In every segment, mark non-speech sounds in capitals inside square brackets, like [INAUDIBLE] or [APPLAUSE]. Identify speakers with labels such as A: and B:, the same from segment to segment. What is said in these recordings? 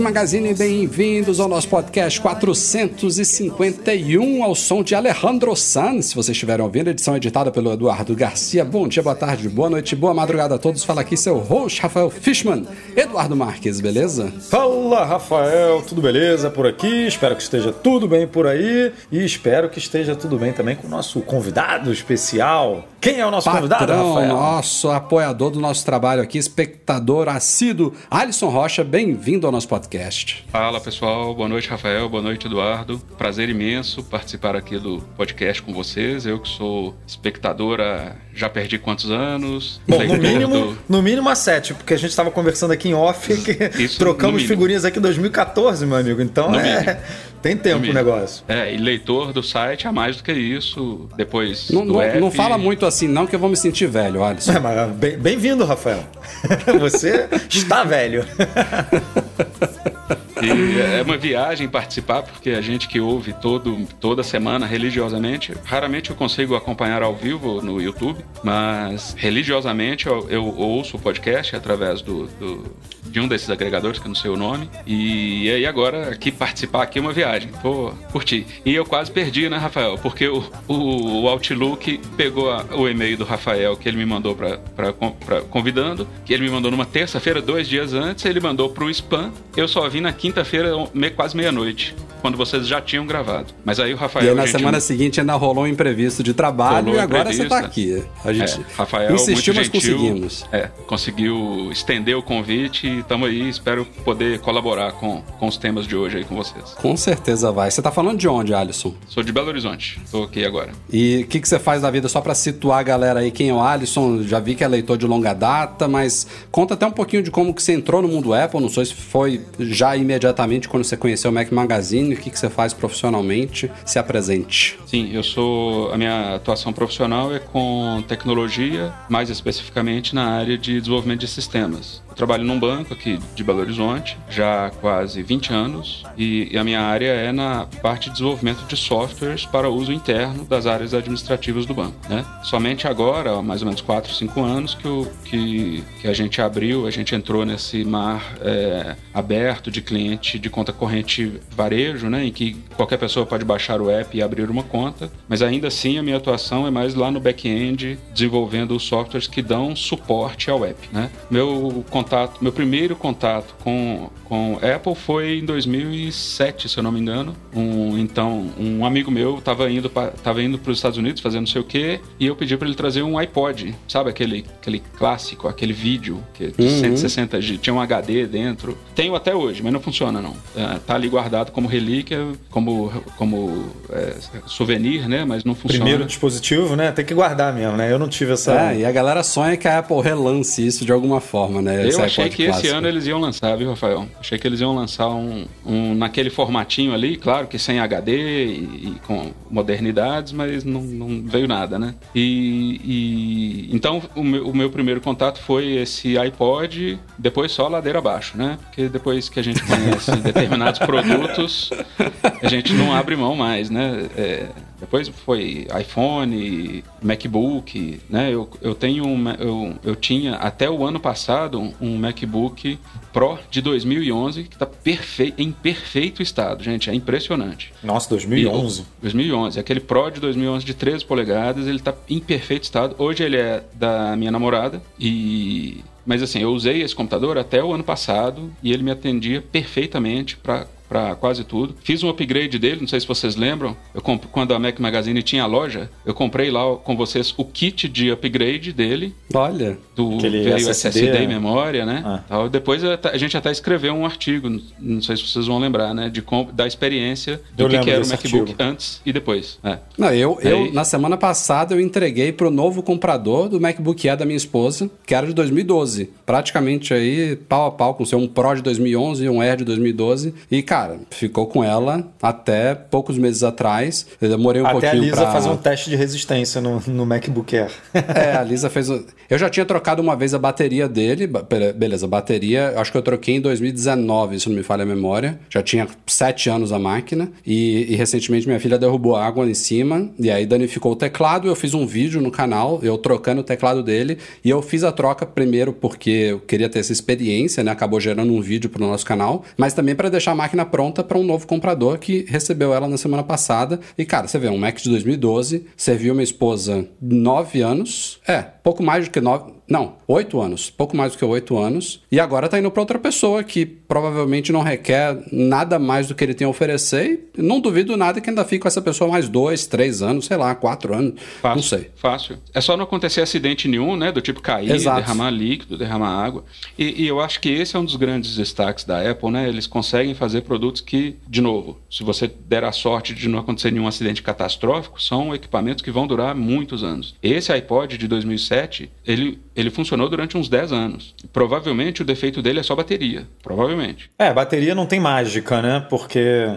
A: Magazine, bem-vindos ao nosso podcast 451 ao som de Alejandro San. Se vocês estiverem ouvindo, edição editada pelo Eduardo Garcia. Bom dia, boa tarde, boa noite, boa madrugada a todos. Fala aqui seu host, Rafael Fishman, Eduardo Marques, beleza?
B: Fala Rafael, tudo beleza por aqui? Espero que esteja tudo bem por aí e espero que esteja tudo bem também com o nosso convidado especial. Quem é o nosso convidado,
A: Patrão,
B: Rafael?
A: nosso apoiador do nosso trabalho aqui, espectador assíduo, Alisson Rocha, bem-vindo ao nosso podcast.
C: Fala pessoal, boa noite Rafael, boa noite Eduardo. Prazer imenso participar aqui do podcast com vocês. Eu que sou espectadora, já perdi quantos anos?
B: Bom, no mínimo,
C: do-
B: no mínimo a sete, porque a gente estava conversando aqui em off [LAUGHS] que
C: Isso,
B: trocamos figurinhas aqui em 2014, meu amigo. Então
C: No
B: é,
C: mínimo.
B: Tem tempo o negócio.
C: É, e leitor do site há mais do que isso. Depois
A: Não,
C: do
A: não,
C: app.
A: não fala muito assim não, que eu vou me sentir velho, Alisson.
B: É, mas bem- Bem-vindo, Rafael. [LAUGHS] Você está velho.
C: E é uma viagem participar, porque a gente que ouve todo, toda semana religiosamente, raramente eu consigo acompanhar ao vivo no YouTube, mas religiosamente eu, eu ouço o podcast através do, do- de um desses agregadores, que eu não sei o nome. E aí agora aqui participar aqui é uma viagem. Pô, curti. E eu quase perdi, né, Rafael? Porque o, o, o Outlook pegou a- o e-mail do Rafael que ele me mandou pra, pra, pra- convidando, que ele me mandou numa terça-feira, dois dias antes, ele mandou pro spam. Eu só vi na quinta-feira, me- quase meia-noite, quando vocês já tinham gravado. Mas aí o Rafael.
A: E aí, na
C: gente-
A: semana seguinte ainda rolou um imprevisto de trabalho
C: Rolou
A: e agora você
C: imprevisto,
A: tá aqui. A gente
C: É, Rafael,
A: insistiu, mas
C: gentil,
A: conseguimos.
C: É, conseguiu estender o convite e estamos aí. Espero poder colaborar com, com os temas de hoje aí com vocês.
A: Com certeza vai. Você tá falando de onde, Alisson?
C: Sou de Belo Horizonte, estou aqui agora.
A: E o que, que você faz da vida só pra situar a galera aí? Quem é o Alisson? Já vi que é leitor de longa data, mas conta até um pouquinho de como que você entrou no mundo Apple. Não sei se foi já imediatamente quando você conheceu o Mac Magazine. O que, que você faz profissionalmente? Se apresente.
C: Sim, eu sou. A minha atuação profissional é com tecnologia, mais especificamente na área de desenvolvimento de sistemas. Eu trabalho num banco aqui de Belo Horizonte já há quase 20 anos e, a minha área é na parte de desenvolvimento de softwares para uso interno das áreas administrativas do banco. Né? Somente agora, há mais ou menos 4, 5 anos, que, o- que, que a gente abriu, a gente entrou nesse mar é, aberto de cliente de conta corrente varejo, né? em que qualquer pessoa pode baixar o app e abrir uma conta, mas ainda assim a minha atuação é mais lá no back-end, desenvolvendo os softwares que dão suporte ao app. Né? Meu contato, meu primeiro contato com, com Apple foi em 2007, se eu não me engano. Um, então, um amigo meu estava indo para tava indo os Estados Unidos fazendo não sei o quê, e eu pedi para ele trazer um iPod, sabe aquele, aquele clássico, aquele vídeo que de 160 GB, tinha um HD dentro. Tenho até hoje, mas não funciona não. É, tá ali guardado como relíquia, como como é, souvenir, né? Mas não funciona.
B: Primeiro dispositivo, né? Tem que guardar mesmo, né? Eu não tive essa.
A: É, e a galera sonha que a Apple relance isso de alguma forma, né? Esse
C: Eu achei que esse
A: clássico.
C: ano eles iam lançar, viu, Rafael? Achei que eles iam lançar um, um naquele formatinho ali, claro que sem HD e, e com modernidades, mas não, não veio nada, né? E, e- então o meu, o meu primeiro contato foi esse iPod, depois só ladeira abaixo, né? Porque depois que a gente conhece [LAUGHS] determinados produtos, a gente não abre mão mais, né? É, depois foi iPhone, MacBook, né? Eu, eu tenho um, eu, eu tinha até o ano passado um MacBook Pro de 2011 que está perfeito, em perfeito estado, gente, é impressionante.
B: Nossa, 2011.
C: 2011, aquele Pro de 2011 de 13 polegadas, ele tá em perfeito estado. Hoje ele é da minha namorada e mas assim, eu usei esse computador até o ano passado e ele me atendia perfeitamente para para quase tudo. Fiz um upgrade dele, não sei se vocês lembram. Eu comp... Quando a Mac Magazine tinha a loja, eu comprei lá com vocês o kit de upgrade dele.
A: Olha.
C: Do
B: Aquele
C: veio
B: SSD,
C: SSD e
B: né?
C: memória, né?
B: Ah.
C: Tal. Depois a gente até escreveu um artigo, não sei se vocês vão lembrar, né? De da experiência do
B: Eu
C: que, que
B: lembro
C: era o MacBook
B: artigo.
C: antes e depois. É.
A: Não, eu, eu
C: Aí-
A: na semana passada eu entreguei pro novo comprador do MacBook Air da minha esposa, que era de 2012. Praticamente aí pau a pau com o seu um Pro de 2011 e um Air de 2012. E cara, ficou com ela até poucos meses atrás. Eu demorei um
B: Até a
A: pouquinho
B: Lisa
A: pra...
B: fazer um teste de resistência no, no MacBook Air.
A: É, a [LAUGHS] Lisa fez. o- Eu já tinha trocado uma vez a bateria dele. Beleza, a bateria, acho que eu troquei em 2019, se não me falha a memória. Já tinha sete anos a máquina. E, e recentemente minha filha derrubou água em cima. E aí danificou o teclado. Eu fiz um vídeo no canal, eu trocando o teclado dele. E eu fiz a troca primeiro porque eu queria ter essa experiência, né? Acabou gerando um vídeo pro nosso canal. Mas também para deixar a máquina pronta para um novo comprador que recebeu ela na semana passada. E cara, você vê, um Mac de 2012, serviu minha esposa nove anos. É, pouco mais do que nove. Não, oito anos. Pouco mais do que oito anos. E agora tá indo para outra pessoa que provavelmente não requer nada mais do que ele tem a oferecer. E não duvido nada que ainda fique com essa pessoa mais dois, três anos, sei lá, quatro anos.
C: Fácil,
A: Não sei.
C: Fácil. É só não acontecer acidente nenhum, né? Do tipo cair,
A: Exato.
C: derramar líquido, derramar água. E, e eu acho que esse é um dos grandes destaques da Apple, né? Eles conseguem fazer produtos que, de novo, se você der a sorte de não acontecer nenhum acidente catastrófico, são equipamentos que vão durar muitos anos. Esse iPod de 2007, ele, ele funcionou durante uns 10 anos. Provavelmente o defeito dele é só bateria. Provavelmente.
B: É, bateria não tem mágica, né? Porque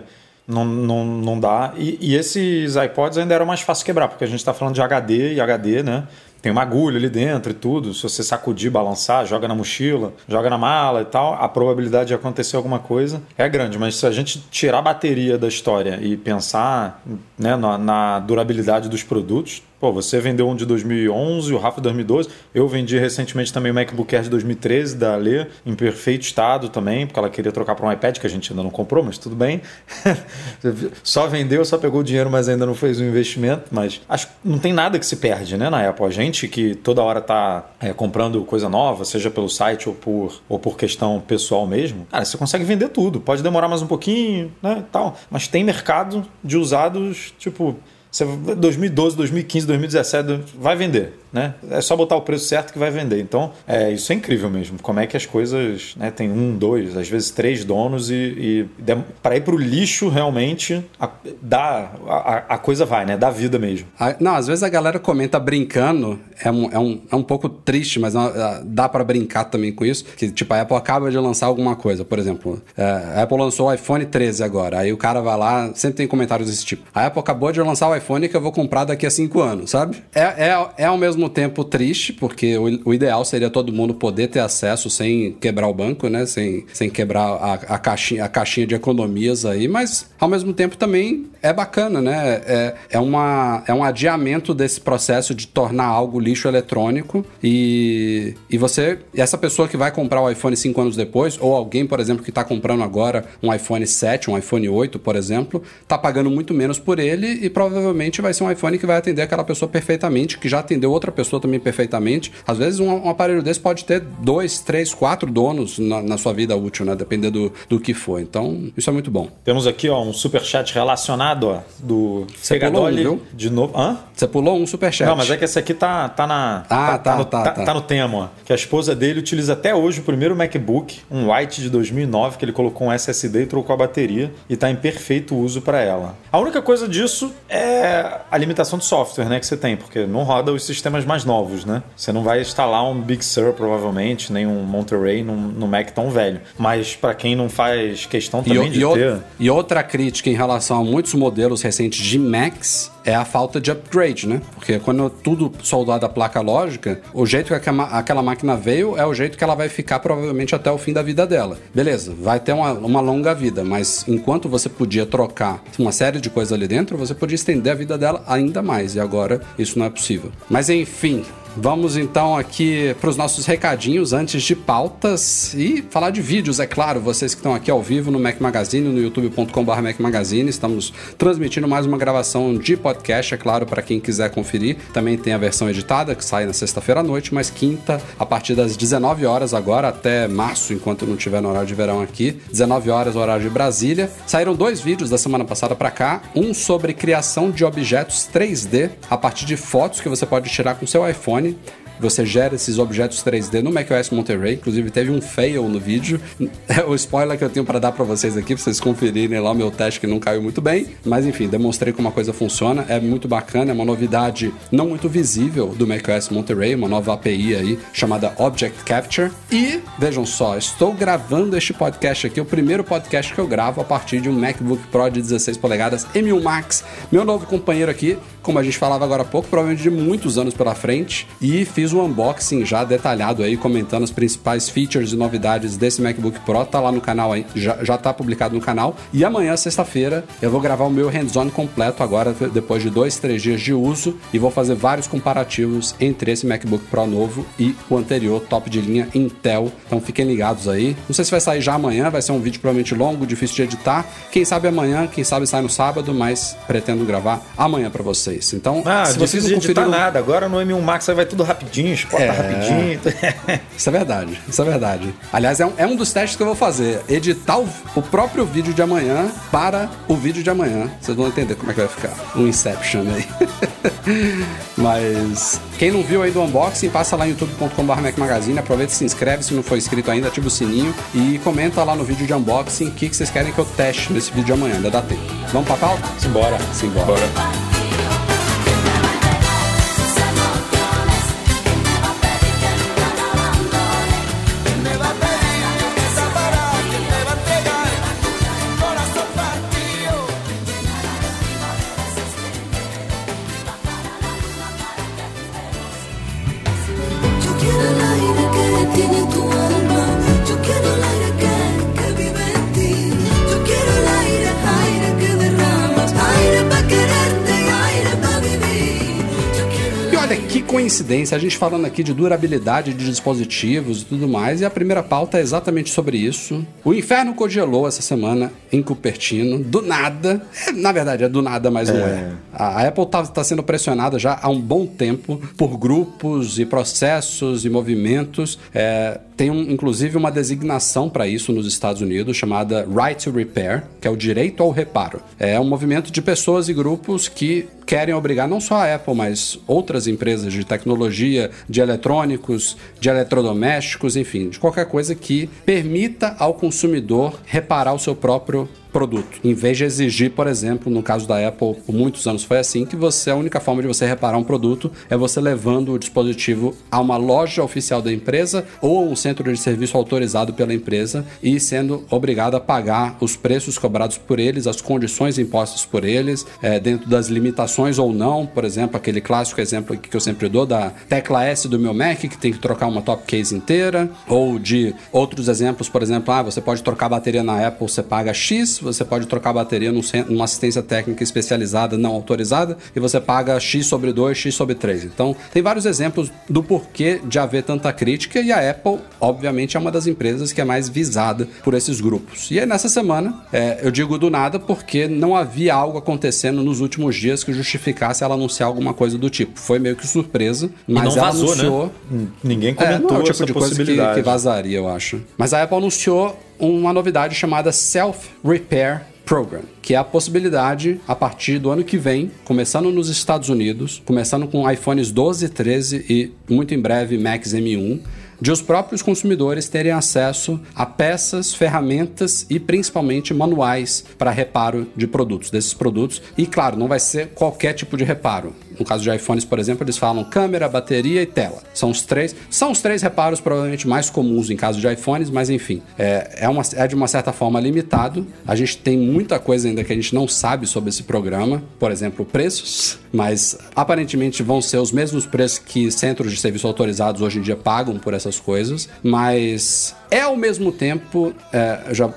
B: não, não, não dá. E, e esses iPods ainda eram mais fácil quebrar, porque a gente está falando de HD e HD, né? Tem uma agulha ali dentro e tudo. Se você sacudir, balançar, joga na mochila, joga na mala e tal, a probabilidade de acontecer alguma coisa é grande. Mas se a gente tirar a bateria da história e pensar né, na, na durabilidade dos produtos, Pô, você vendeu um de 2011, o Rafa de 2012. Eu vendi recentemente também o MacBook Air de 2013 da Lê, em perfeito estado também, porque ela queria trocar para um iPad, que a gente ainda não comprou, mas tudo bem. [LAUGHS] só vendeu, só pegou o dinheiro, mas ainda não fez o investimento. Mas acho que não tem nada que se perde, né, na Apple. A gente que toda hora tá é, comprando coisa nova, seja pelo site ou por, ou por questão pessoal mesmo, cara, você consegue vender tudo. Pode demorar mais um pouquinho, né, tal. Mas tem mercado de usados, tipo, você, 2012, 2015, 2017, vai vender, né? É só botar o preço certo que vai vender. Então, é, isso é incrível mesmo. Como é que as coisas, né? Tem um, dois, às vezes três donos e, e para ir pro lixo realmente a, dá a, a coisa vai, né? Dá vida mesmo.
A: Ah, Não, às vezes a galera comenta brincando, é um, é um, é um pouco triste, mas ah, dá pra brincar também com isso. Que tipo, a Apple acaba de lançar alguma coisa, por exemplo, é, a Apple lançou o iPhone 13 agora, aí o cara vai lá, sempre tem comentários desse tipo. A Apple acabou de lançar o iPhone que eu vou comprar daqui a cinco anos, sabe? É, é, é ao mesmo tempo triste, porque o, o ideal seria todo mundo poder ter acesso sem quebrar o banco, né? Sem, sem quebrar a, a, caixinha, a caixinha de economias aí, mas ao mesmo tempo também é bacana, né? É, é, uma, é um adiamento desse processo de tornar algo lixo eletrônico e, e você, e essa pessoa que vai comprar o iPhone cinco anos depois, ou alguém, por exemplo, que está comprando agora um iPhone 7, um iPhone 8, por exemplo, tá pagando muito menos por ele e provavelmente vai ser um iPhone que vai atender aquela pessoa perfeitamente, que já atendeu outra pessoa também perfeitamente. Às vezes um, um aparelho desse pode ter dois, três, quatro donos na, na sua vida útil, né? Dependendo do, do que for. Então, isso é muito bom.
B: Temos aqui ó, um superchat relacionado ó, do
A: Você pulou um, viu?
B: de novo. Hã?
A: Você pulou um superchat.
B: Não, mas é que esse aqui tá, tá na.
A: Ah, tá,
B: no,
A: tá, tá.
B: no tema, ó. Que a esposa dele utiliza até hoje o primeiro MacBook, um White de 2009, que ele colocou um SSD e trocou a bateria e tá em perfeito uso para ela. A única coisa disso é a limitação de software, né, que você tem, porque não roda os sistemas mais novos, né? Você não vai instalar um Big Sur, provavelmente, nem um Monterey no, no Mac tão velho. Mas para quem não faz questão
A: E,
B: também
A: o-
B: de
A: e
B: ter.
A: e outra crítica em relação a muitos modelos recentes de Macs é a falta de upgrade, né? Porque quando tudo soldado à placa lógica, o jeito que aquela, aquela máquina veio é o jeito que ela vai ficar provavelmente até o fim da vida dela. Beleza, vai ter uma, uma longa vida, mas enquanto você podia trocar uma série de coisas ali dentro, você podia estender a vida dela ainda mais. E agora isso não é possível. Mas enfim, Vamos então aqui para os nossos recadinhos antes de pautas e falar de vídeos, é claro. Vocês que estão aqui ao vivo no Mac Magazine, no youtube.com.br Mac Magazine, estamos transmitindo mais uma gravação de podcast, é claro, para quem quiser conferir. Também tem a versão editada que sai na sexta-feira à noite, mas quinta, a partir das 19 horas agora até março, enquanto não tiver no horário de verão aqui, 19 horas horário de Brasília. Saíram dois vídeos da semana passada para cá, um sobre criação de objetos 3D a partir de fotos que você pode tirar com seu iPhone telefone você gera esses objetos 3D no macOS Monterey. Inclusive, teve um fail no vídeo. [LAUGHS] É o spoiler que eu tenho para dar para vocês aqui, pra vocês conferirem lá o meu teste que não caiu muito bem. Mas enfim, demonstrei como a coisa funciona. É muito bacana, é uma novidade não muito visível do macOS Monterey, uma nova API aí chamada Object Capture. E vejam só, estou gravando este podcast aqui, o primeiro podcast que eu gravo a partir de um MacBook Pro de 16 polegadas M1 Max. Meu novo companheiro aqui, como a gente falava agora há pouco, provavelmente de muitos anos pela frente. E fiz um unboxing já detalhado aí, comentando as principais features e novidades desse MacBook Pro. Tá lá no canal aí, já, já tá publicado no canal. E amanhã, sexta-feira, eu vou gravar o meu hands-on completo agora, depois de dois, três dias de uso, e vou fazer vários comparativos entre esse MacBook Pro novo e o anterior, top de linha Intel. Então fiquem ligados aí. Não sei se vai sair já amanhã, vai ser um vídeo provavelmente longo, difícil de editar. Quem sabe amanhã, quem sabe sai no sábado, mas pretendo gravar amanhã para vocês. Então,
B: ah, se vocês não conferiram... nada, agora no M1 Max vai tudo rapidinho rapidinho, exporta é... rapidinho. [LAUGHS]
A: isso é verdade, isso é verdade. Aliás, é um, é um dos testes que eu vou fazer. Editar o, o, próprio vídeo de amanhã para o vídeo de amanhã. Vocês vão entender como é que vai ficar. Um Inception aí. [LAUGHS] Mas quem não viu aí do unboxing, passa lá em youtube.com.br Magazine, aproveita e se inscreve se não for inscrito ainda, ativa o sininho e comenta lá no vídeo de unboxing o que, que vocês querem que eu teste nesse vídeo de amanhã, ainda dá tempo. Vamos pra pauta?
B: Simbora.
A: Simbora. Bora. Coincidência, a gente falando aqui de durabilidade de dispositivos e tudo mais, e a primeira pauta é exatamente sobre isso. O inferno congelou essa semana em Cupertino, do nada. É, na verdade, é do nada, mas é. não é. A Apple está tá sendo pressionada já há um bom tempo por grupos e processos e movimentos. É, tem um, inclusive uma designação para isso nos Estados Unidos chamada Right to Repair, que é o direito ao reparo. É um movimento de pessoas e grupos que querem obrigar não só a Apple, mas outras empresas de tecnologia, de eletrônicos, de eletrodomésticos, enfim, de qualquer coisa que permita ao consumidor reparar o seu próprio produto. Em vez de exigir, por exemplo, no caso da Apple, por muitos anos foi assim, que você a única forma de você reparar um produto é você levando o dispositivo a uma loja oficial da empresa ou a um centro de serviço autorizado pela empresa e sendo obrigado a pagar os preços cobrados por eles, as condições impostas por eles, é, dentro das limitações ou não. Por exemplo, aquele clássico exemplo que eu sempre dou da tecla S do meu Mac, que tem que trocar uma top case inteira, ou de outros exemplos, por exemplo, ah, você pode trocar a bateria na Apple, você paga X, você pode trocar a bateria num, numa assistência técnica especializada não autorizada e você paga X sobre 2, X sobre 3. Então, tem vários exemplos do porquê de haver tanta crítica e a Apple, obviamente, é uma das empresas que é mais visada por esses grupos. E aí, nessa semana, é, eu digo do nada porque não havia algo acontecendo nos últimos dias que justificasse ela anunciar alguma coisa do tipo. Foi meio que surpresa, mas ela vazou, né? anunciou.
B: Né? Ninguém comentou é, não é o tipo de coisa
A: que, que vazaria, eu acho. Mas a Apple anunciou uma novidade chamada Self Repair Program, que é a possibilidade, a partir do ano que vem, começando nos Estados Unidos, começando com iPhones 12 e 13 e muito em breve Macs M1, de os próprios consumidores terem acesso a peças, ferramentas e principalmente manuais para reparo de produtos, desses produtos. E claro, não vai ser qualquer tipo de reparo. No caso de iPhones, por exemplo, eles falam câmera, bateria e tela. São os três. São os três reparos provavelmente mais comuns em caso de iPhones, mas enfim, é, é, uma, é de uma certa forma limitado. A gente tem muita coisa ainda que a gente não sabe sobre esse programa, por exemplo, preços, mas aparentemente vão ser os mesmos preços que centros de serviço autorizados hoje em dia pagam por essas coisas, mas é ao mesmo tempo, é, já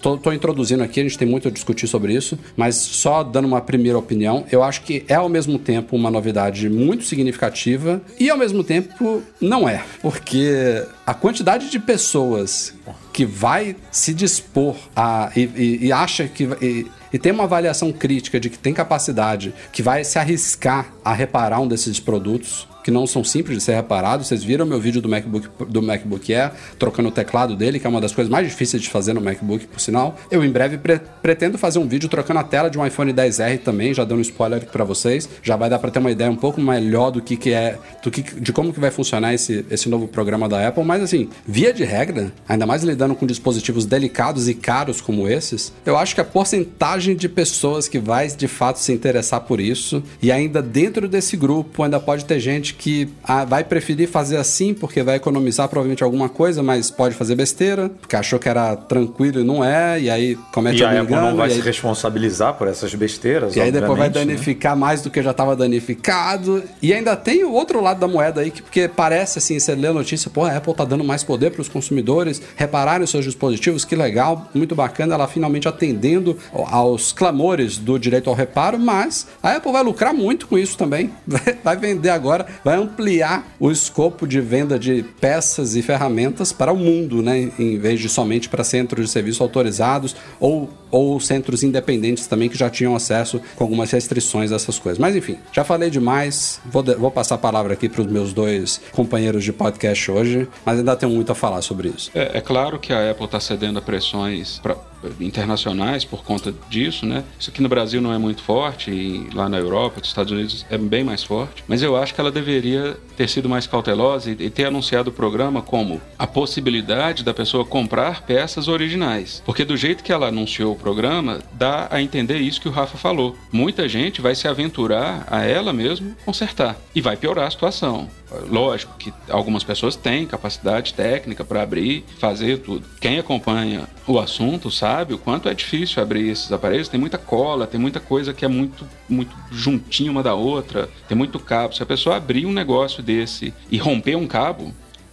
A: tô, introduzindo aqui, a gente tem muito a discutir sobre isso, mas só dando uma primeira opinião, eu acho que é ao mesmo tempo uma novidade muito significativa e ao mesmo tempo não é, porque a quantidade de pessoas que vai se dispor a e, e, e acha que e, e tem uma avaliação crítica de que tem capacidade, que vai se arriscar a reparar um desses produtos, que não são simples de ser reparados. Vocês viram meu vídeo do MacBook, do MacBook Air, trocando o teclado dele, que é uma das coisas mais difíceis de fazer no MacBook, por sinal. Eu, em breve, pre pretendo fazer um vídeo trocando a tela de um iPhone 10R também, já dando um spoiler aqui pra vocês. Já vai dar pra ter uma ideia um pouco melhor do que, que é, do que, de como que vai funcionar esse, esse novo programa da Apple. Mas, assim, via de regra, ainda mais lidando com dispositivos delicados e caros como esses, eu acho que a porcentagem de pessoas que vai, de fato, se interessar por isso, e ainda dentro desse grupo, ainda pode ter gente gente que ah, vai preferir fazer assim porque vai economizar provavelmente alguma coisa, mas pode fazer besteira, porque achou que era tranquilo e não é, e aí comete
B: e
A: algum
B: a Apple
A: engano.
B: não vai se
A: aí,
B: responsabilizar por essas besteiras.
A: e aí depois vai
B: né?
A: danificar mais do que já estava danificado. E ainda tem o outro lado da moeda aí, que, porque parece assim, você lê a notícia, pô, a Apple tá dando mais poder para os consumidores repararem os seus dispositivos, que legal, muito bacana, ela finalmente atendendo aos clamores do direito ao reparo, mas a Apple vai lucrar muito com isso também. [LAUGHS] Vai vender agora, vai ampliar o escopo de venda de peças e ferramentas para o mundo, né? Em vez de somente para centros de serviço autorizados ou, ou centros independentes também que já tinham acesso com algumas restrições a essas coisas. Mas enfim, já falei demais. Vou, de- vou passar a palavra aqui para os meus dois companheiros de podcast hoje, mas ainda tenho muito a falar sobre isso.
C: É, é claro que a Apple está cedendo a pressões pra- internacionais por conta disso, né? Isso aqui no Brasil não é muito forte e lá na Europa, nos Estados Unidos é bem mais forte. Mas eu acho que ela deveria ter sido mais cautelosa e, e ter anunciado o programa como a possibilidade da pessoa comprar peças originais. Porque do jeito que ela anunciou o programa, dá a entender isso que o Rafa falou. Muita gente vai se aventurar a ela mesmo consertar e vai piorar a situação. Lógico que algumas pessoas têm capacidade técnica para abrir, fazer tudo. Quem acompanha o assunto sabe o quanto é difícil abrir esses aparelhos. Tem muita cola, tem muita coisa que é muito, muito juntinho uma da outra, tem muito cabo. Se a pessoa abrir um negócio desse e romper um cabo,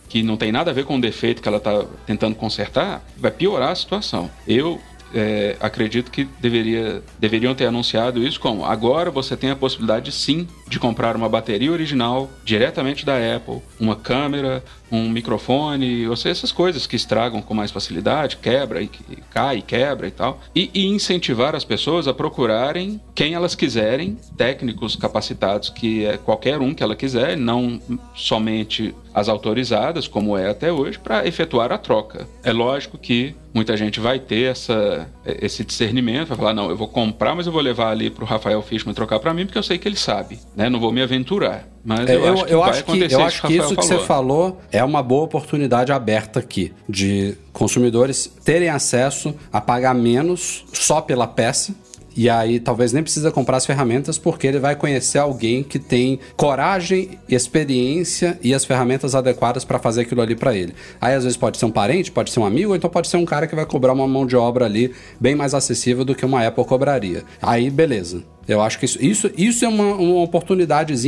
C: que não tem nada a ver com o defeito que ela está tentando consertar, vai piorar a situação. Eu é, acredito que deveria, deveriam ter anunciado isso como agora você tem a possibilidade sim de comprar uma bateria original diretamente da Apple, uma câmera, um microfone, ou seja, essas coisas que estragam com mais facilidade, quebra e cai, quebra e tal, e, e incentivar as pessoas a procurarem quem elas quiserem, técnicos capacitados que é qualquer um que ela quiser, não somente as autorizadas, como é até hoje, para efetuar a troca. É lógico que muita gente vai ter essa, esse discernimento, vai falar, não, eu vou comprar, mas eu vou levar ali para o Rafael Fishman trocar para mim, porque eu sei que ele sabe, né? Não vou me aventurar. Mas
A: É,
C: eu, acho que
A: eu
C: isso
A: acho
C: que
A: que
C: o
A: isso que
C: Rafael
A: você
C: falou.
A: falou é uma boa oportunidade aberta aqui de consumidores terem acesso a pagar menos só pela peça. E aí talvez nem precisa comprar as ferramentas porque ele vai conhecer alguém que tem coragem, experiência e as ferramentas adequadas para fazer aquilo ali para ele. Aí às vezes pode ser um parente, pode ser um amigo, ou então pode ser um cara que vai cobrar uma mão de obra ali bem mais acessível do que uma Apple cobraria. Aí beleza. Eu acho que isso, isso, isso é uma, uma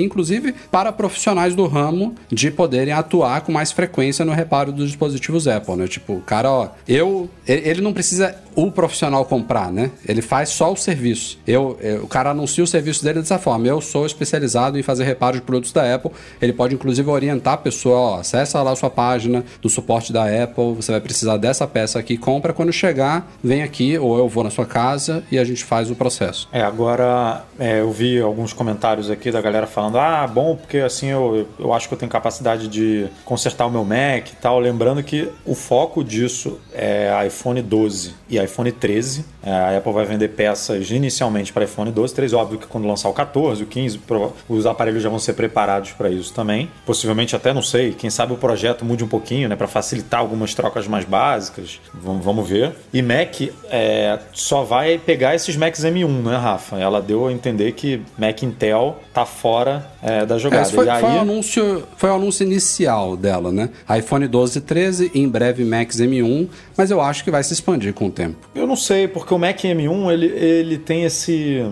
A: inclusive, para profissionais do ramo de poderem atuar com mais frequência no reparo dos dispositivos Apple, né? Tipo, o cara, ó, eu. Ele ele não precisa o profissional comprar, né? Ele faz só o serviço. Eu, eu- o cara anuncia o serviço dele dessa forma. Eu sou especializado em fazer reparo de produtos da Apple. Ele pode, inclusive, orientar a pessoa, ó, acessa lá a sua página do suporte da Apple, você vai precisar dessa peça aqui, compra. Quando chegar, vem aqui, ou eu vou na sua casa e a gente faz o processo.
B: É, agora é, eu vi alguns comentários aqui da galera falando: ah, bom, porque assim eu, eu acho que eu tenho capacidade de consertar o meu Mac e tal. Lembrando que o foco disso é iPhone 12 e iPhone 13. É, a Apple vai vender peças inicialmente para iPhone 12, 13. Óbvio que quando lançar o 14, o 15, prova- os aparelhos já vão ser preparados para isso também. Possivelmente até, não sei, quem sabe o projeto mude um pouquinho, né, para facilitar algumas trocas mais básicas. Vamos, vamos ver. E Mac é, só vai pegar esses Macs M1, né, Rafa? Ela deu a entender que Mac Intel tá fora é, da
A: É,
B: jogada.
A: esse foi,
B: aí,
A: foi o anúncio, foi o anúncio inicial dela, né? iPhone 12 e 13, em breve Max M1, mas eu acho que vai se expandir com o tempo.
B: Eu não sei, porque o Mac M1 ele, ele tem esse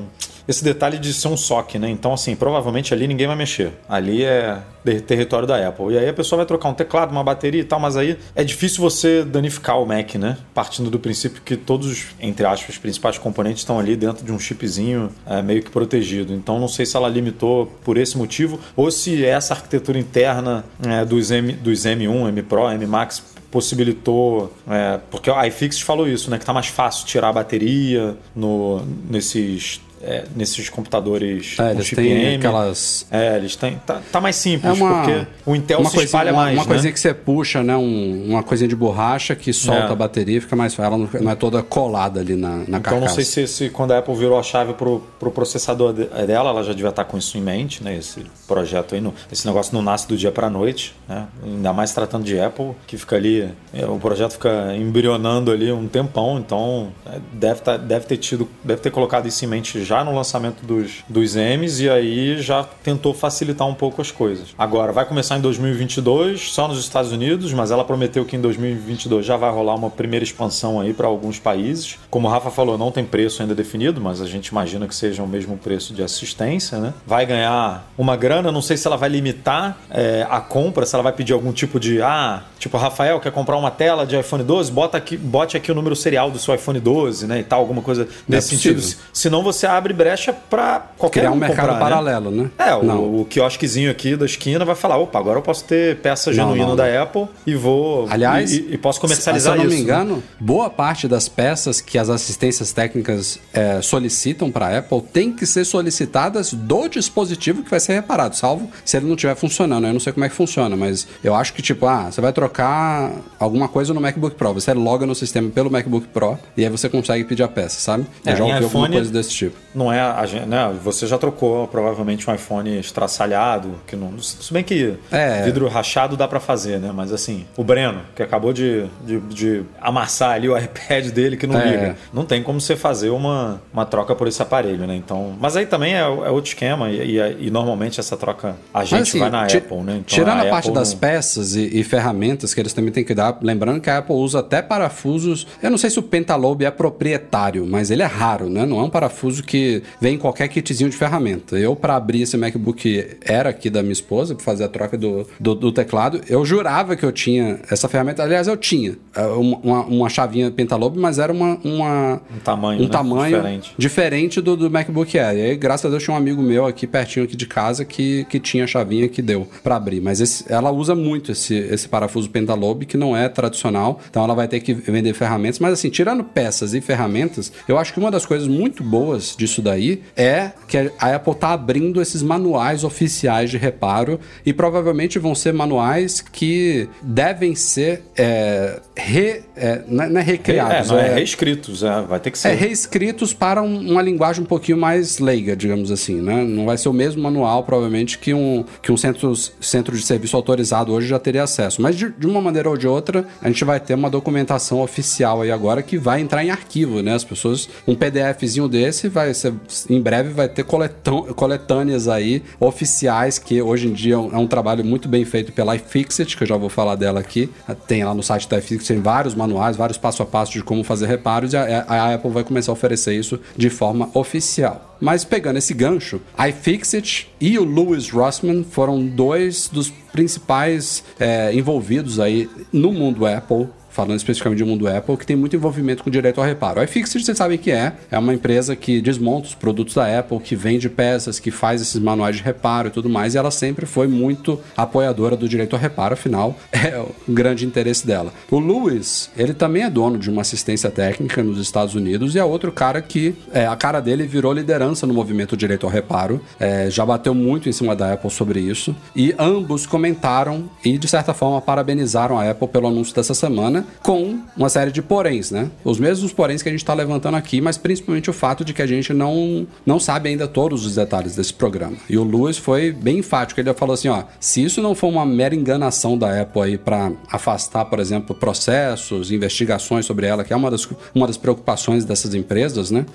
B: esse detalhe de ser um SOC, né? Então, assim, provavelmente ali ninguém vai mexer. Ali é território da Apple. E aí a pessoa vai trocar um teclado, uma bateria e tal, mas aí é difícil você danificar o Mac, né? Partindo do princípio que todos, entre aspas, os principais componentes estão ali dentro de um chipzinho é, meio que protegido. Então, não sei se ela limitou por esse motivo ou se essa arquitetura interna é, dos, M, dos M1, M Pro, M Max possibilitou, é, porque a iFixit falou isso, né, que tá mais fácil tirar a bateria no, nesses é, nesses computadores
A: é, eles têm M. aquelas
B: é eles têm tá, tá mais simples é uma, porque o Intel se espalha
A: uma,
B: mais
A: uma
B: né?
A: coisinha que você puxa né um, uma coisinha de borracha que solta é. a bateria fica mais ela não, não, é toda colada ali na, na
B: então
A: carcaça.
B: não sei se, se, quando a Apple virou a chave pro, pro processador dela ela já devia estar com isso em mente né esse projeto aí no, esse negócio não nasce do dia para noite né ainda mais tratando de Apple que fica ali é, o projeto fica embrionando ali um tempão então é, deve tá, deve ter tido deve ter colocado isso em mente já no lançamento dos, dos M's e aí já tentou facilitar um pouco as coisas. Agora, vai começar em 2022, só nos Estados Unidos, mas ela prometeu que em 2022 já vai rolar uma primeira expansão aí para alguns países. Como o Rafa falou, não tem preço ainda definido, mas a gente imagina que seja o mesmo preço de assistência, né? Vai ganhar uma grana, não sei se ela vai limitar é, a compra, se ela vai pedir algum tipo de, ah, tipo, Rafael quer comprar uma tela de iPhone 12, bota aqui, bote aqui o número serial do seu iPhone 12, né, e tal, alguma coisa nesse é sentido. Senão você abre brecha brecha para qualquer
A: Criar
B: um,
A: um mercado
B: comprar, né?
A: paralelo,
B: né?
A: né?
B: É, o, o, quiosquezinho aqui da esquina vai falar: opa, agora eu posso ter peça genuína da Apple e vou.
A: Aliás,
B: e, e posso comercializar
A: isso. Se eu não
B: isso,
A: me engano, né? boa parte das peças que as assistências técnicas é, solicitam para a Apple tem que ser solicitadas do dispositivo que vai ser reparado, salvo se ele não estiver funcionando. Eu não sei como é que funciona, mas eu acho que, tipo, ah, você vai trocar alguma coisa no MacBook Pro, você loga no sistema pelo MacBook Pro e aí você consegue pedir a peça, sabe?
B: Eu
A: é, já ouvi
B: iPhone,
A: alguma coisa desse tipo.
B: Não é a, né, você já trocou provavelmente um iPhone estraçalhado, que não, se bem que é. vidro rachado dá para fazer, né? Mas assim, o Breno, que acabou de, de, de amassar ali o [LAUGHS] iPad dele que não é. liga, não tem como você fazer uma, uma troca por esse aparelho, né? Então, mas aí também é, é outro esquema e, e, e, normalmente essa troca a gente assim, vai na Apple, né?
A: Então, tirando a, a parte das peças e, e, ferramentas que eles também têm que dar, lembrando que a Apple usa até parafusos. Eu não sei se o Pentalobe é proprietário, mas ele é raro, né? Não é um parafuso que vem em qualquer kitzinho de ferramenta. Eu, para abrir esse MacBook era aqui da minha esposa, para fazer a troca do, do, do, teclado, eu jurava que eu tinha essa ferramenta. Aliás, eu tinha é, uma, uma chavinha Pentalobe, mas era uma, uma
B: um tamanho,
A: um
B: né?
A: tamanho
B: diferente,
A: diferente do, do, MacBook Air. E aí, graças a Deus, tinha um amigo meu aqui pertinho aqui de casa que, que tinha a chavinha que deu para abrir. Mas esse, ela usa muito esse, esse parafuso Pentalobe, que não é tradicional, então ela vai ter que vender ferramentas. Mas assim, tirando peças e ferramentas, eu acho que uma das coisas muito boas disso daí é que a Apple tá abrindo esses manuais oficiais de reparo e provavelmente vão ser manuais que devem ser é, re, é, não é, é recriados.
B: É, não é, é reescritos, é, vai ter que ser.
A: É, reescritos para um, uma linguagem um pouquinho mais leiga, digamos assim. Né? Não vai ser o mesmo manual, provavelmente, que um, que um centro, centro de serviço autorizado hoje já teria acesso. Mas de, de uma maneira ou de outra, a gente vai ter uma documentação oficial aí agora que vai entrar em arquivo, né? As pessoas, um PDFzinho desse vai ser, em breve vai ter coletão, coletâneas aí oficiais, que hoje em dia é um, é um, trabalho muito bem feito pela iFixit, que eu já vou falar dela aqui. Tem lá no site da iFixit tem vários manuais, vários passo a passo de como fazer reparos, e a, a Apple vai começar a oferecer isso de forma oficial. Mas pegando esse gancho, iFixit e o Lewis Rossman foram dois dos principais é, envolvidos aí no mundo Apple falando especificamente do mundo Apple, que tem muito envolvimento com direito ao reparo. A iFixit, vocês sabem que é, é uma empresa que desmonta os produtos da Apple, que vende peças, que faz esses manuais de reparo e tudo mais, e ela sempre foi muito apoiadora do direito ao reparo, afinal, [LAUGHS] é o grande interesse dela. O Lewis, ele também é dono de uma assistência técnica nos Estados Unidos e é outro cara que, é, a cara dele virou liderança no movimento direito ao reparo, é, já bateu muito em cima da Apple sobre isso, e ambos comentaram e, de certa forma, parabenizaram a Apple pelo anúncio dessa semana, com uma série de poréns, né? Os mesmos poréns que a gente está levantando aqui, mas principalmente o fato de que a gente não, não sabe ainda todos os detalhes desse programa. E o Lewis foi bem enfático, ele falou assim, ó, se isso não for uma mera enganação da Apple aí para afastar, por exemplo, processos, investigações sobre ela, que é uma das, uma das preocupações dessas empresas, né?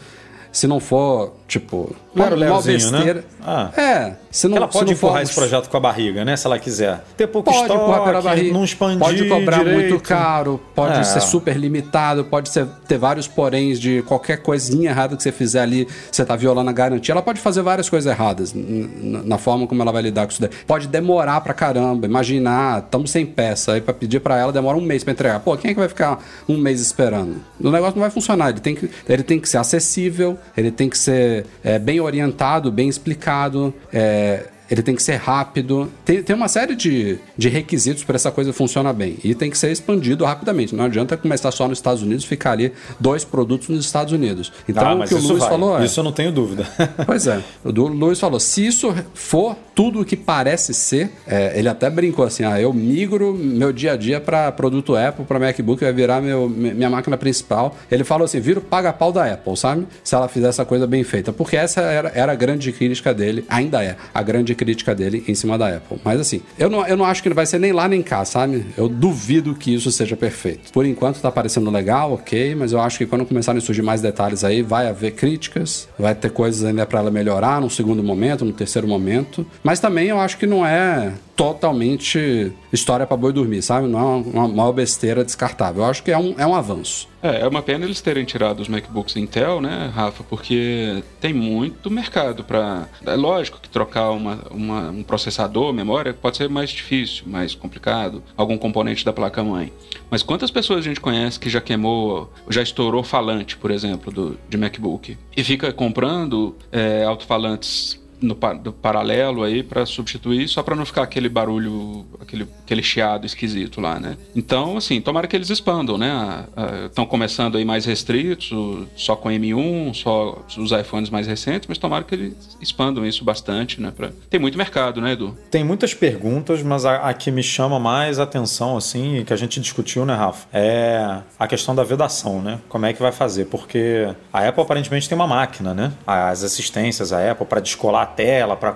A: se não for, tipo,
B: o
A: uma
B: Leozinho,
A: besteira.
B: né? Ah.
A: É, se não
B: ela pode
A: não
B: empurrar esse projeto com a barriga, né? Se ela quiser. Ter pouco
A: Pode
B: estoque,
A: empurrar pela barriga,
B: não expandir
A: pode cobrar
B: direito.
A: muito caro, pode
B: É.
A: ser super limitado, pode ser, ter vários poréns de qualquer coisinha errada que você fizer ali, você tá violando a garantia. Ela pode fazer várias coisas erradas na forma como ela vai lidar com isso daí. Pode demorar pra caramba. Imaginar, estamos sem peça, aí pra pedir pra ela demora um mês pra entregar. Pô, quem é que vai ficar um mês esperando? O negócio não vai funcionar. Ele tem que, ele tem que ser acessível, ele tem que ser é, bem orientado, bem explicado. é, è ele tem que ser rápido. Tem, tem uma série de, de requisitos para essa coisa funcionar bem. E tem que ser expandido rapidamente. Não adianta começar só nos Estados Unidos e ficar ali dois produtos nos Estados Unidos. Então,
B: ah,
A: o que o Luiz
B: vai.
A: falou é.
B: Isso eu não tenho dúvida. [LAUGHS]
A: Pois é, o Luiz falou: se isso for tudo o que parece ser, é, ele até brincou assim: ah, eu migro meu dia a dia para produto Apple, para MacBook, vai virar meu, mi- minha máquina principal. Ele falou assim: vira o paga-pau da Apple, sabe? Se ela fizer essa coisa bem feita. Porque essa era, era a grande crítica dele, ainda é, a grande crítica dele em cima da Apple. Mas assim, eu não, eu não acho que ele vai ser nem lá nem cá, sabe? Eu duvido que isso seja perfeito. Por enquanto tá parecendo legal, ok, mas eu acho que quando começarem a surgir mais detalhes aí, vai haver críticas, vai ter coisas ainda para ela melhorar num segundo momento, no terceiro momento. Mas também eu acho que não é totalmente história para boi dormir, sabe? Não é uma, uma, uma besteira descartável. Eu acho que é um, é um avanço.
C: É, é uma pena eles terem tirado os MacBooks Intel, né, Rafa? Porque tem muito mercado para. É lógico que trocar uma, uma- um processador, memória, pode ser mais difícil, mais complicado, algum componente da placa-mãe. Mas quantas pessoas a gente conhece que já queimou, já estourou falante, por exemplo, do, de MacBook? E fica comprando é, alto-falantes no do paralelo aí para substituir, só para não ficar aquele barulho, aquele, aquele chiado esquisito lá, né? Então, assim, tomara que eles expandam, né? Estão começando aí mais restritos, só com M1, só os iPhones mais recentes, mas tomara que eles expandam isso bastante, né? Pra... Tem muito mercado, né, Edu?
B: Tem muitas perguntas, mas a, a que me chama mais atenção, assim, e que a gente discutiu, né, Rafa, é a questão da vedação, né? Como é que vai fazer? Porque a Apple aparentemente tem uma máquina, né? As assistências, a Apple, para descolar tela, para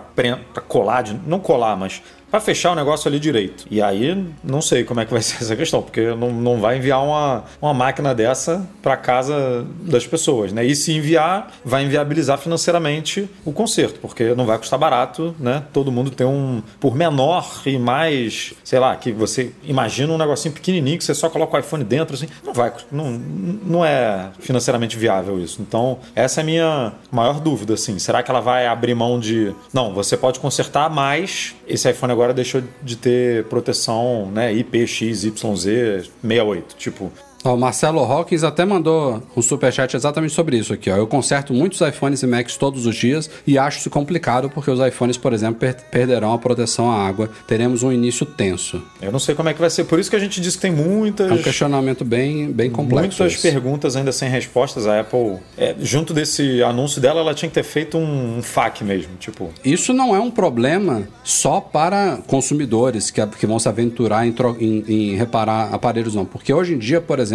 B: colar, de, não colar, mas para fechar o negócio ali direito. E aí, não sei como é que vai [LAUGHS] ser essa questão, porque não, não vai enviar uma, uma máquina dessa para casa das pessoas, né? E se enviar, vai inviabilizar financeiramente o conserto, porque não vai custar barato, né? Todo mundo tem um, por menor e mais, sei lá, que você imagina um negocinho pequenininho que você só coloca o iPhone dentro, assim, não vai, não, não é financeiramente viável isso. Então, essa é a minha maior dúvida, assim. Será que ela vai abrir mão de, não, você pode consertar, mas esse iPhone agora deixou de ter proteção, né, IPXYZ68, tipo,
A: Ó, o Marcelo Hawkins até mandou um superchat exatamente sobre isso aqui. Ó. Eu conserto muitos iPhones e Macs todos os dias e acho isso complicado porque os iPhones, por exemplo, per- perderão a proteção à água. Teremos um início tenso.
B: eu não sei como é que vai ser. Por isso que a gente disse que tem muitas
A: É um questionamento bem, bem complexo.
B: Muitas
A: esse.
B: perguntas ainda sem respostas. A Apple, é, junto desse anúncio dela, ela tinha que ter feito um, um FAQ mesmo. Tipo,
A: Isso não é um problema só para consumidores que, que vão se aventurar em, em- em reparar aparelhos, não. Porque hoje em dia, por exemplo,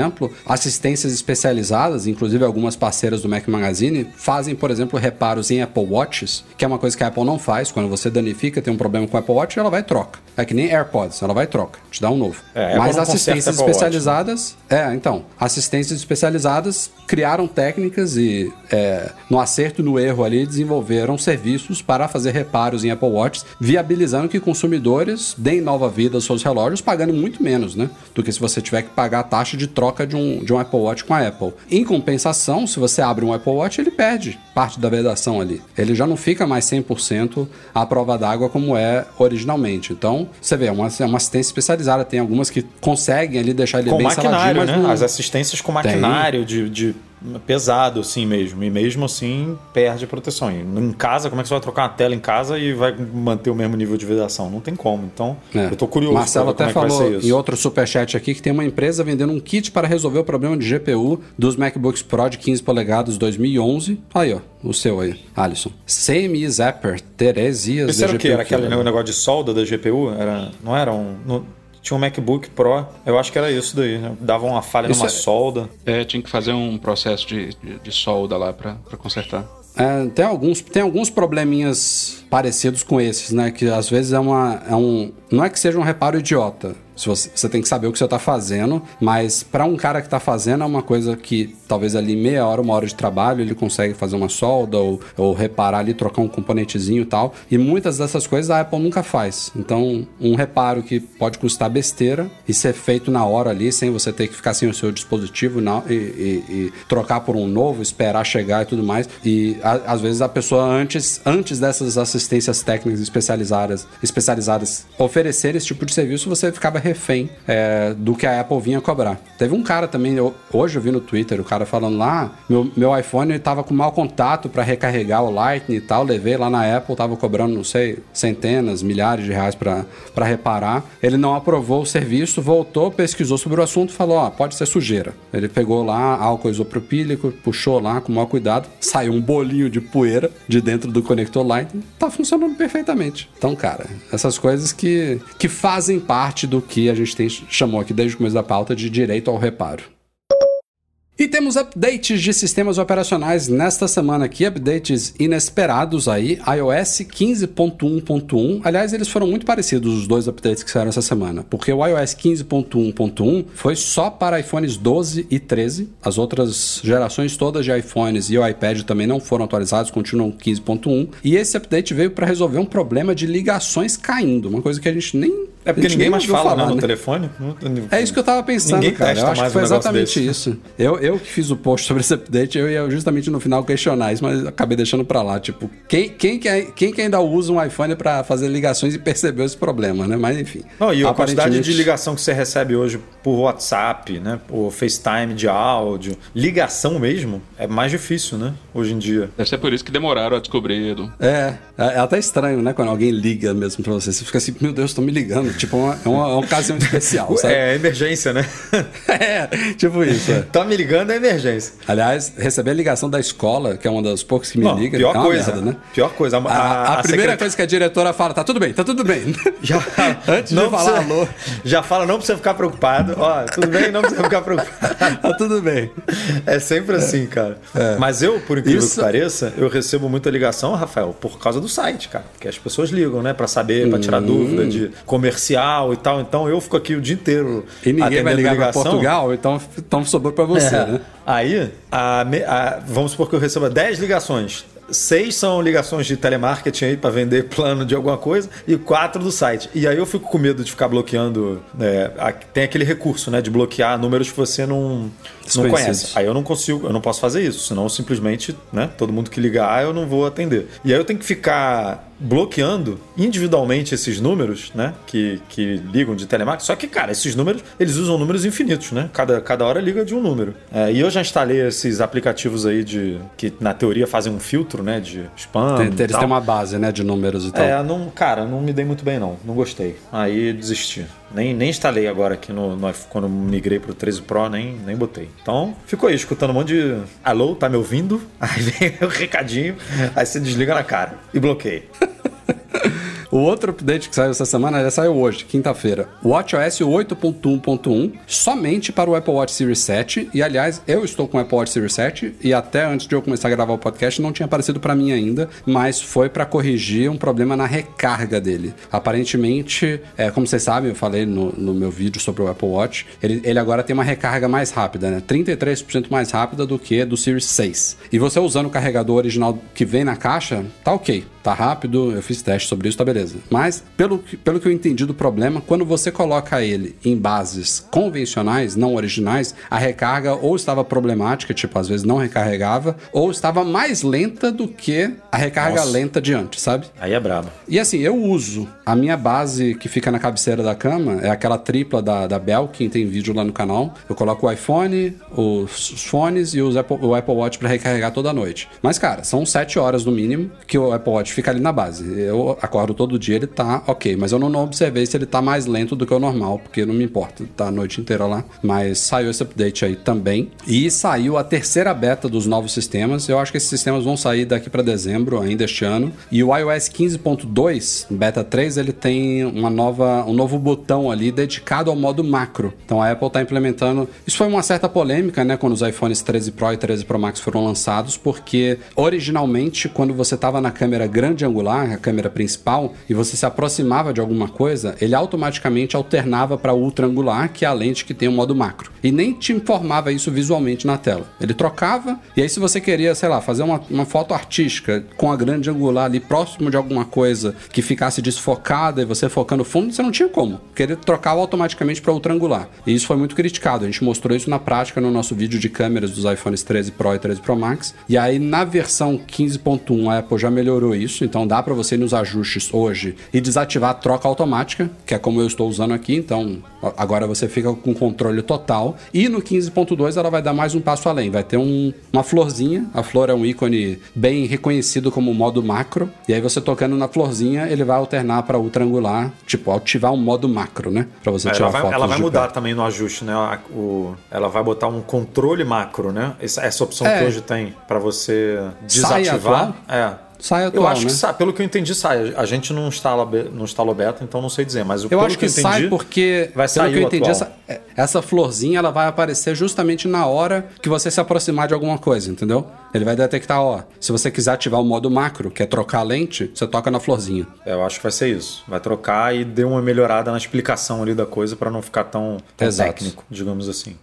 A: assistências especializadas, inclusive algumas parceiras do Mac Magazine, fazem, por exemplo, reparos em Apple Watches, que é uma coisa que a Apple não faz. Quando você danifica, tem um problema com o Apple Watch, ela vai e troca. É que nem AirPods, ela vai e troca, te dá um novo.
B: É,
A: Mas assistências
B: né?
A: especializadas, é, então, assistências especializadas criaram técnicas e é, no acerto e no erro ali desenvolveram serviços para fazer reparos em Apple Watch, viabilizando que consumidores deem nova vida aos seus relógios, pagando muito menos, né? Do que se você tiver que pagar a taxa de troca de um, de um Apple Watch com a Apple. Em compensação, se você abre um Apple Watch, ele perde parte da vedação ali. Ele já não fica mais 100% à prova d'água como é originalmente. Então, você vê, é uma, é uma assistência especializada. Tem algumas que conseguem ali deixar ele
B: com
A: bem
B: maquinário,
A: saladinho,
B: né?
A: não-
B: As assistências com maquinário de, de pesado, assim mesmo. E mesmo assim, perde a proteção. E em casa, como é que você vai trocar uma tela em casa e vai manter o mesmo nível de vedação? Não tem como. Então,
A: É.
B: eu tô curioso
A: Marcelo até
B: como é
A: falou em outro superchat aqui que tem uma empresa vendendo um kit para resolver o problema de GPU dos MacBooks Pro de 15 polegadas 2011. Aí, ó, o seu aí, Alisson. CMI Zapper, Teresias
B: Isso era o quê? Era aquele negócio de solda da GPU? Era, não era um... no- tinha um MacBook Pro, eu acho que era isso daí. né? Dava uma falha
A: Isso
B: numa
A: é-
B: solda.
C: É, tinha que fazer um processo de, de, de solda lá para consertar.
A: É, tem, alguns, tem alguns probleminhas parecidos com esses, né? Que às vezes é, uma, é um. Não é que seja um reparo idiota, Se você, tem que saber o que você está fazendo, mas para um cara que está fazendo é uma coisa que talvez ali meia hora, uma hora de trabalho, ele consegue fazer uma solda ou, ou reparar ali, trocar um componentezinho e tal. E muitas dessas coisas a Apple nunca faz. Então, um reparo que pode custar besteira e ser feito na hora ali, sem você ter que ficar sem o seu dispositivo e, e, e trocar por um novo, esperar chegar e tudo mais. E a, às vezes a pessoa antes, antes dessas assistências técnicas especializadas, especializadas oferecer esse tipo de serviço, você ficava refém é, do que a Apple vinha cobrar. Teve um cara também, eu, hoje eu vi no Twitter, o cara falando lá, meu, meu iPhone estava com mau contato para recarregar o Lightning e tal, levei lá na Apple, tava cobrando, não sei, centenas, milhares de reais para reparar. Ele não aprovou o serviço, voltou, pesquisou sobre o assunto, falou, ó, pode ser sujeira. Ele pegou lá álcool isopropílico, puxou lá com maior cuidado, saiu um bolinho de poeira de dentro do conector Lightning, tá funcionando perfeitamente. Então, cara, essas coisas que, que fazem parte do que a gente tem, chamou aqui desde o começo da pauta de direito ao reparo. E temos updates de sistemas operacionais nesta semana aqui, updates inesperados aí, iOS 15.1.1. Aliás, eles foram muito parecidos os dois updates que saíram essa semana, porque o iOS 15.1.1 foi só para iPhones 12 e 13. As outras gerações todas de iPhones e o iPad também não foram atualizados, continuam 15.1. E esse update veio para resolver um problema de ligações caindo, uma coisa que a gente nem
B: é porque ninguém mais fala, falar, né, no né? telefone.
A: É isso que eu tava pensando, ninguém cara. Eu acho que foi um exatamente desse. isso. Eu, eu que fiz o post sobre esse update, eu ia justamente no final questionar isso, mas acabei deixando pra lá. Tipo, quem, quem, que, é, quem que ainda usa um iPhone para fazer ligações e percebeu esse problema, né? Mas enfim.
B: Não, e a quantidade de ligação que você recebe hoje por WhatsApp, né? Por FaceTime de áudio, ligação mesmo, é mais difícil, né? Hoje em dia.
C: Deve ser por isso que demoraram a descobrir.
A: É, é, é até estranho, né? Quando alguém liga mesmo pra você. Você fica assim, meu Deus, estão me ligando. Tipo, uma, é uma, ocasião especial, [LAUGHS] sabe?
B: É, emergência, né? [LAUGHS]
A: é, tipo isso. É.
B: Tá me ligando é emergência.
A: Aliás, receber a ligação da escola, que é uma das poucas que me Não, liga,
B: pior
A: é
B: coisa,
A: merda, né?
B: Pior coisa.
A: A, a, a, a primeira secret... coisa que a diretora fala, tá tudo bem, tá tudo bem. [LAUGHS]
B: Já, Antes não de falar precisa, alô. Já fala, não precisa ficar preocupado. Ó, tudo bem, não precisa ficar preocupado.
A: tá tudo bem.
B: É sempre assim, cara. É. Mas eu, por incrível Isso... que pareça, eu recebo muita ligação, Rafael, por causa do site, cara. Porque as pessoas ligam, né? Pra saber, pra tirar hum. dúvida de comercial e tal. Então eu fico aqui o dia inteiro.
A: E ninguém vai ligar ligação. pra Portugal, então, então sobrou pra você, é. né?
B: Aí, a, a, vamos supor que eu receba 10 ligações seis são ligações de telemarketing aí para vender plano de alguma coisa e quatro do site. E aí eu fico com medo de ficar bloqueando. É, tem aquele recurso, né, de bloquear números que você não, não conhece. Aí eu não consigo, eu não posso fazer isso, senão simplesmente, né, todo mundo que ligar eu não vou atender. E aí eu tenho que ficar bloqueando individualmente esses números, né? Que, que ligam de telemarketing. Só que, cara, esses números, eles usam números infinitos, né? Cada, cada hora liga de um número. É, e eu já instalei esses aplicativos aí de que na teoria fazem um filtro, né? De spam.
A: Tem, eles têm uma base, né? De números e tal.
B: É, não, cara, não me dei muito bem, não. Não gostei. Aí desisti. Nem, nem instalei agora aqui no, no quando migrei pro 13 Pro, nem, nem botei. Então, ficou aí escutando um monte de. Alô, tá me ouvindo? [LAUGHS] Aí vem o recadinho, aí você desliga na cara e bloqueia.
A: O outro update que saiu essa semana, já saiu hoje, quinta-feira. O WatchOS 8.1.1 somente para o Apple Watch Series 7. E aliás, eu estou com o Apple Watch Series 7 e até antes de eu começar a gravar o podcast não tinha aparecido para mim ainda, mas foi para corrigir um problema na recarga dele. Aparentemente, é, como vocês sabem, eu falei no, no meu vídeo sobre o Apple Watch, ele, ele agora tem uma recarga mais rápida, né? 33% mais rápida do que do Series 6. E você usando o carregador original que vem na caixa, tá ok tá rápido, eu fiz teste sobre isso, tá beleza. Mas, pelo que, pelo que eu entendi do problema, quando você coloca ele em bases convencionais, não originais, a recarga ou estava problemática, tipo, às vezes não recarregava, ou estava mais lenta do que a recarga Nossa. lenta de antes, sabe?
B: Aí é brabo.
A: E assim, eu uso a minha base que fica na cabeceira da cama, é aquela tripla da, da Bell, quem tem vídeo lá no canal. Eu coloco o iPhone, os fones e os Apple, o Apple Watch para recarregar toda noite. Mas, cara, são 7 horas no mínimo que o Apple Watch fica ali na base. Eu acordo todo dia, ele tá ok, mas eu não, não observei se ele tá mais lento do que o normal, porque não me importa, tá a noite inteira lá. Mas saiu esse update aí também. E saiu a terceira beta dos novos sistemas. Eu acho que esses sistemas vão sair daqui para dezembro, ainda este ano. E o iOS 15.2, beta 3, ele tem uma nova, um novo botão ali dedicado ao modo macro. Então a Apple tá implementando. Isso foi uma certa polêmica, né, quando os iPhones 13 Pro e 13 Pro Max foram lançados, porque originalmente, quando você tava na câmera grande angular, a câmera principal, e você se aproximava de alguma coisa, ele automaticamente alternava para ultra angular, que é a lente que tem o modo macro. E nem te informava isso visualmente na tela. Ele trocava, e aí se você queria, sei lá, fazer uma, uma foto artística com a grande angular ali próximo de alguma coisa que ficasse desfocada e você focando fundo, você não tinha como, porque ele trocava automaticamente para ultra angular. E isso foi muito criticado. A gente mostrou isso na prática no nosso vídeo de câmeras dos iPhones 13 Pro e 13 Pro Max. E aí na versão 15.1 a Apple já melhorou isso, então dá para você ir nos ajustes hoje e desativar a troca automática, que é como eu estou usando aqui, então agora você fica com controle total. E no 15.2 ela vai dar mais um passo além, vai ter um, uma florzinha, a flor é um ícone bem reconhecido como modo macro, e aí você tocando na florzinha, ele vai alternar para ultra angular, tipo, ativar um modo macro, né? Para você tirar
B: ela vai,
A: fotos
B: ela vai mudar
A: pé.
B: também no ajuste, né? O, ela vai botar um controle macro, né? Essa, essa opção
A: É.
B: que hoje tem para você
A: Sai
B: desativar. É.
A: Sai atual,
B: Eu acho
A: né?
B: que sai, pelo que eu entendi, sai. A gente não instala, não instalou beta, então não sei dizer. Mas o-
A: Eu acho que,
B: eu entendi,
A: sai porque,
B: vai
A: pelo que eu entendi, essa, essa florzinha ela vai aparecer justamente na hora que você se aproximar de alguma coisa, entendeu? Ele vai detectar, ó, se você quiser ativar o modo macro, que é trocar a lente, você toca na florzinha.
B: É, Eu acho que vai ser isso. Vai trocar e deu uma melhorada na explicação ali da coisa para não ficar tão, tão técnico, digamos assim.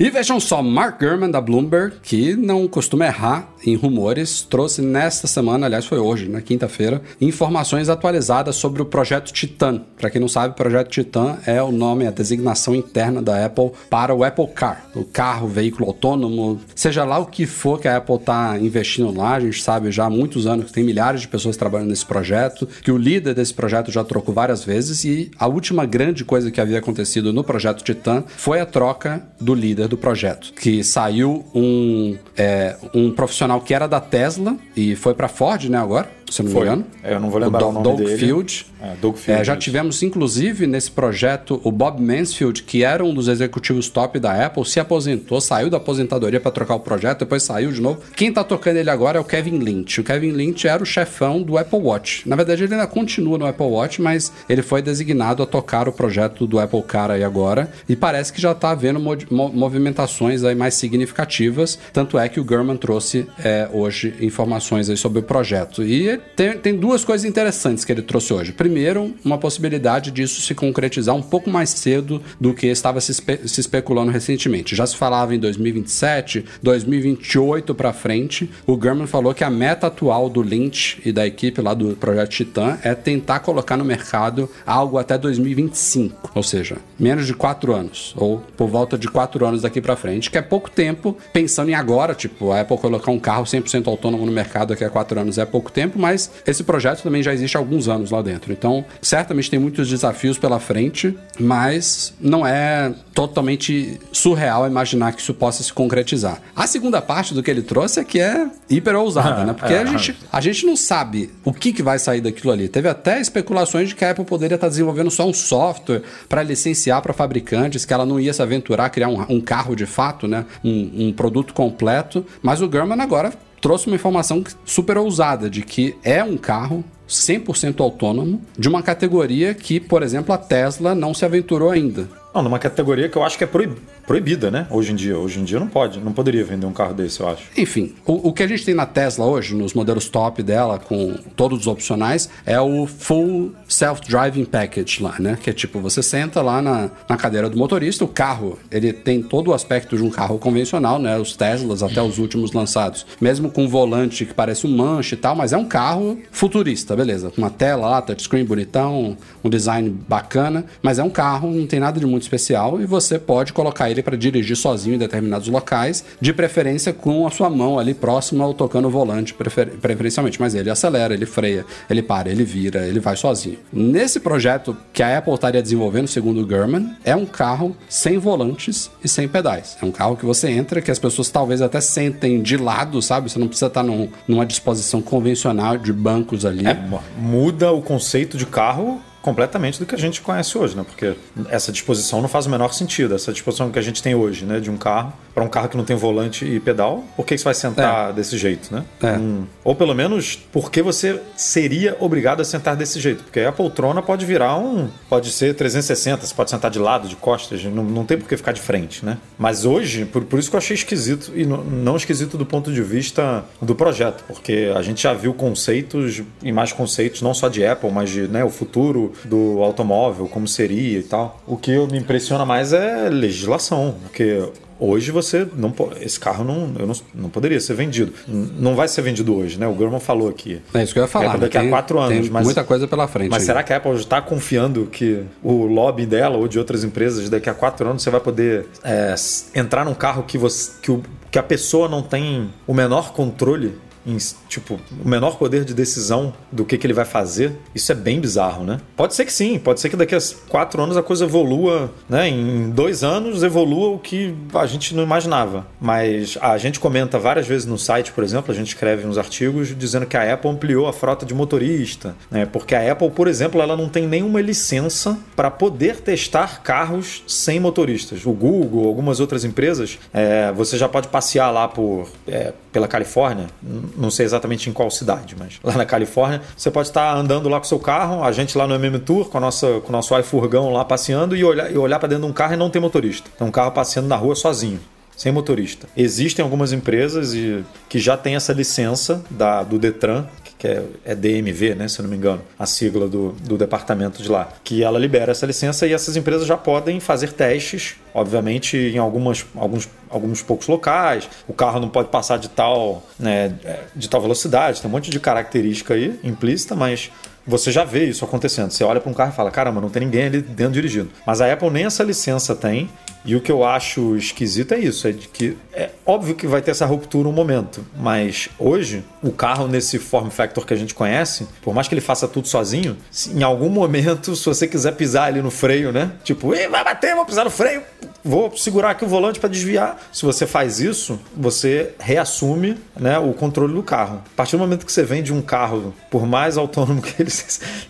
A: E vejam só, Mark Gurman da Bloomberg, que não costuma errar em rumores, trouxe nesta semana, aliás foi hoje, na quinta-feira, informações atualizadas sobre o projeto Titan. Para quem não sabe, o projeto Titan é o nome, a designação interna da Apple para o Apple Car, o carro, veículo autônomo, seja lá o que for que a Apple está investindo lá, a gente sabe já há muitos anos que tem milhares de pessoas trabalhando nesse projeto, que o líder desse projeto já trocou várias vezes e a última grande coisa que havia acontecido no projeto Titan foi a troca do líder do projeto, que saiu um, é, um profissional que era da Tesla e foi para Ford, né, agora, se não
B: Foi.
A: me engano.
B: É, eu não vou lembrar
A: Doug-
B: o nome
A: Doug
B: dele.
A: Field.
B: É, Doug Field,
A: É, já tivemos, inclusive, nesse projeto, o Bob Mansfield, que era um dos executivos top da Apple, se aposentou, saiu da aposentadoria para trocar o projeto, depois saiu de novo. Quem tá tocando ele agora é o Kevin Lynch. O Kevin Lynch era o chefão do Apple Watch. Na verdade, ele ainda continua no Apple Watch, mas ele foi designado a tocar o projeto do Apple Car aí agora. E parece que já tá havendo mo- mo- movimentações aí mais significativas. Tanto é que o Gurman trouxe é, hoje informações aí sobre o projeto. E tem, tem duas coisas interessantes que ele trouxe hoje. Primeiro, uma possibilidade disso se concretizar um pouco mais cedo do que estava se, espe- se especulando recentemente. Já se falava em 2027, 2028 para frente. O Gurman falou que a meta atual do Lynch e da equipe lá do projeto Titan é tentar colocar no mercado algo até 2025, ou seja, menos de quatro anos, ou por volta de quatro anos daqui para frente, que é pouco tempo pensando em agora, tipo, a Apple colocar um carro 100% autônomo no mercado daqui a quatro anos é pouco tempo, mas esse projeto também já existe há alguns anos lá dentro. Então, certamente tem muitos desafios pela frente, mas não é totalmente surreal imaginar que isso possa se concretizar. A segunda parte do que ele trouxe é que é hiper ousada, [LAUGHS] né? Porque a gente, a gente não sabe o que, que vai sair daquilo ali. Teve até especulações de que a Apple poderia estar desenvolvendo só um software para licenciar para fabricantes, que ela não ia se aventurar a criar um, um carro de fato, né? Um, um produto completo. Mas o Gurman agora trouxe uma informação super ousada de que é um carro 100% autônomo de uma categoria que, por exemplo, a Tesla não se aventurou ainda.
B: Não, numa categoria que eu acho que é proib- proibida, né? Hoje em dia. Hoje em dia não pode, não poderia vender um carro desse, eu acho.
A: Enfim, o, o que a gente tem na Tesla hoje, nos modelos top dela, com todos os opcionais, é o Full Self-Driving Package lá, né? Que é tipo, você senta lá na, na cadeira do motorista, o carro, ele tem todo o aspecto de um carro convencional, né? Os Teslas, até os últimos lançados. Mesmo com um volante que parece um manche e tal, mas é um carro futurista, beleza. Com uma tela lá, touchscreen bonitão, um design bacana, mas é um carro, não tem nada de muito especial e você pode colocar ele para dirigir sozinho em determinados locais, de preferência com a sua mão ali próxima ou tocando o volante prefer- preferencialmente, mas ele acelera, ele freia, ele para, ele vira, ele vai sozinho. Nesse projeto que a Apple estaria desenvolvendo, segundo o Gurman, é um carro sem volantes e sem pedais. É um carro que você entra, que as pessoas talvez até sentem de lado, sabe? Você não precisa estar num- numa disposição convencional de bancos ali.
B: É, mu- muda o conceito de carro completamente do que a gente conhece hoje, né? Porque essa disposição não faz o menor sentido. Essa disposição que a gente tem hoje, né? De um carro para um carro que não tem volante e pedal, por que você vai sentar é. desse jeito, né? É. Hum. Ou pelo menos, por que você seria obrigado a sentar desse jeito? Porque a poltrona pode virar um. Pode ser 360, você pode sentar de lado, de costas, não, não tem por que ficar de frente, né? Mas hoje, por, por isso que eu achei esquisito, e não, não esquisito do ponto de vista do projeto, porque a gente já viu conceitos e mais conceitos, não só de Apple, mas de né, o futuro do automóvel, como seria e tal. O que me impressiona mais é legislação, porque Hoje você não esse carro não, eu não, não poderia ser vendido. Não vai ser vendido hoje, né? O Gurman falou aqui.
A: É isso que eu ia falar.
B: É daqui tem, a quatro anos.
A: mas, muita coisa pela frente.
B: Mas
A: aí.
B: será que a Apple está confiando que o lobby dela ou de outras empresas daqui a quatro anos você vai poder é, entrar num carro que você que, o, que a pessoa não tem o menor controle em, tipo, o menor poder de decisão do que, que ele vai fazer, isso é bem bizarro, né? Pode ser que sim, pode ser que daqui a quatro anos a coisa evolua, né? Em dois anos evolua o que a gente não imaginava. Mas a gente comenta várias vezes no site, por exemplo, a gente escreve uns artigos dizendo que a Apple ampliou a frota de motorista, né? Porque a Apple, por exemplo, ela não tem nenhuma licença para poder testar carros sem motoristas. O Google, algumas outras empresas, é, você já pode passear lá por, é, pela Califórnia não sei exatamente em qual cidade, mas lá na Califórnia, você pode estar andando lá com seu carro, a gente lá no MM Tour, com, a nossa, com o nosso iFurgão lá passeando e olhar, e olhar para dentro de um carro e não ter motorista. Tem um carro passeando na rua sozinho sem motorista. Existem algumas empresas que já têm essa licença da, do Detran, que é, é, DMV, né, se eu não me engano, a sigla do, do departamento de lá, que ela libera essa licença e essas empresas já podem fazer testes, obviamente em algumas, alguns, alguns poucos locais. O carro não pode passar de tal, né, de tal velocidade, tem um monte de característica aí implícita, mas você já vê isso acontecendo. Você olha para um carro e fala: caramba, não tem ninguém ali dentro dirigindo. Mas a Apple nem essa licença tem e o que eu acho esquisito é isso, é de que é óbvio que vai ter essa ruptura um momento, mas hoje o carro nesse form factor que a gente conhece, por mais que ele faça tudo sozinho, em algum momento, [LAUGHS] se você quiser pisar ali no freio, né? Tipo, vai bater, vou pisar no freio, vou segurar aqui o volante para desviar. Se você faz isso, você reassume, né, o controle do carro. A partir do momento que você vende um carro, por mais autônomo [LAUGHS] que ele,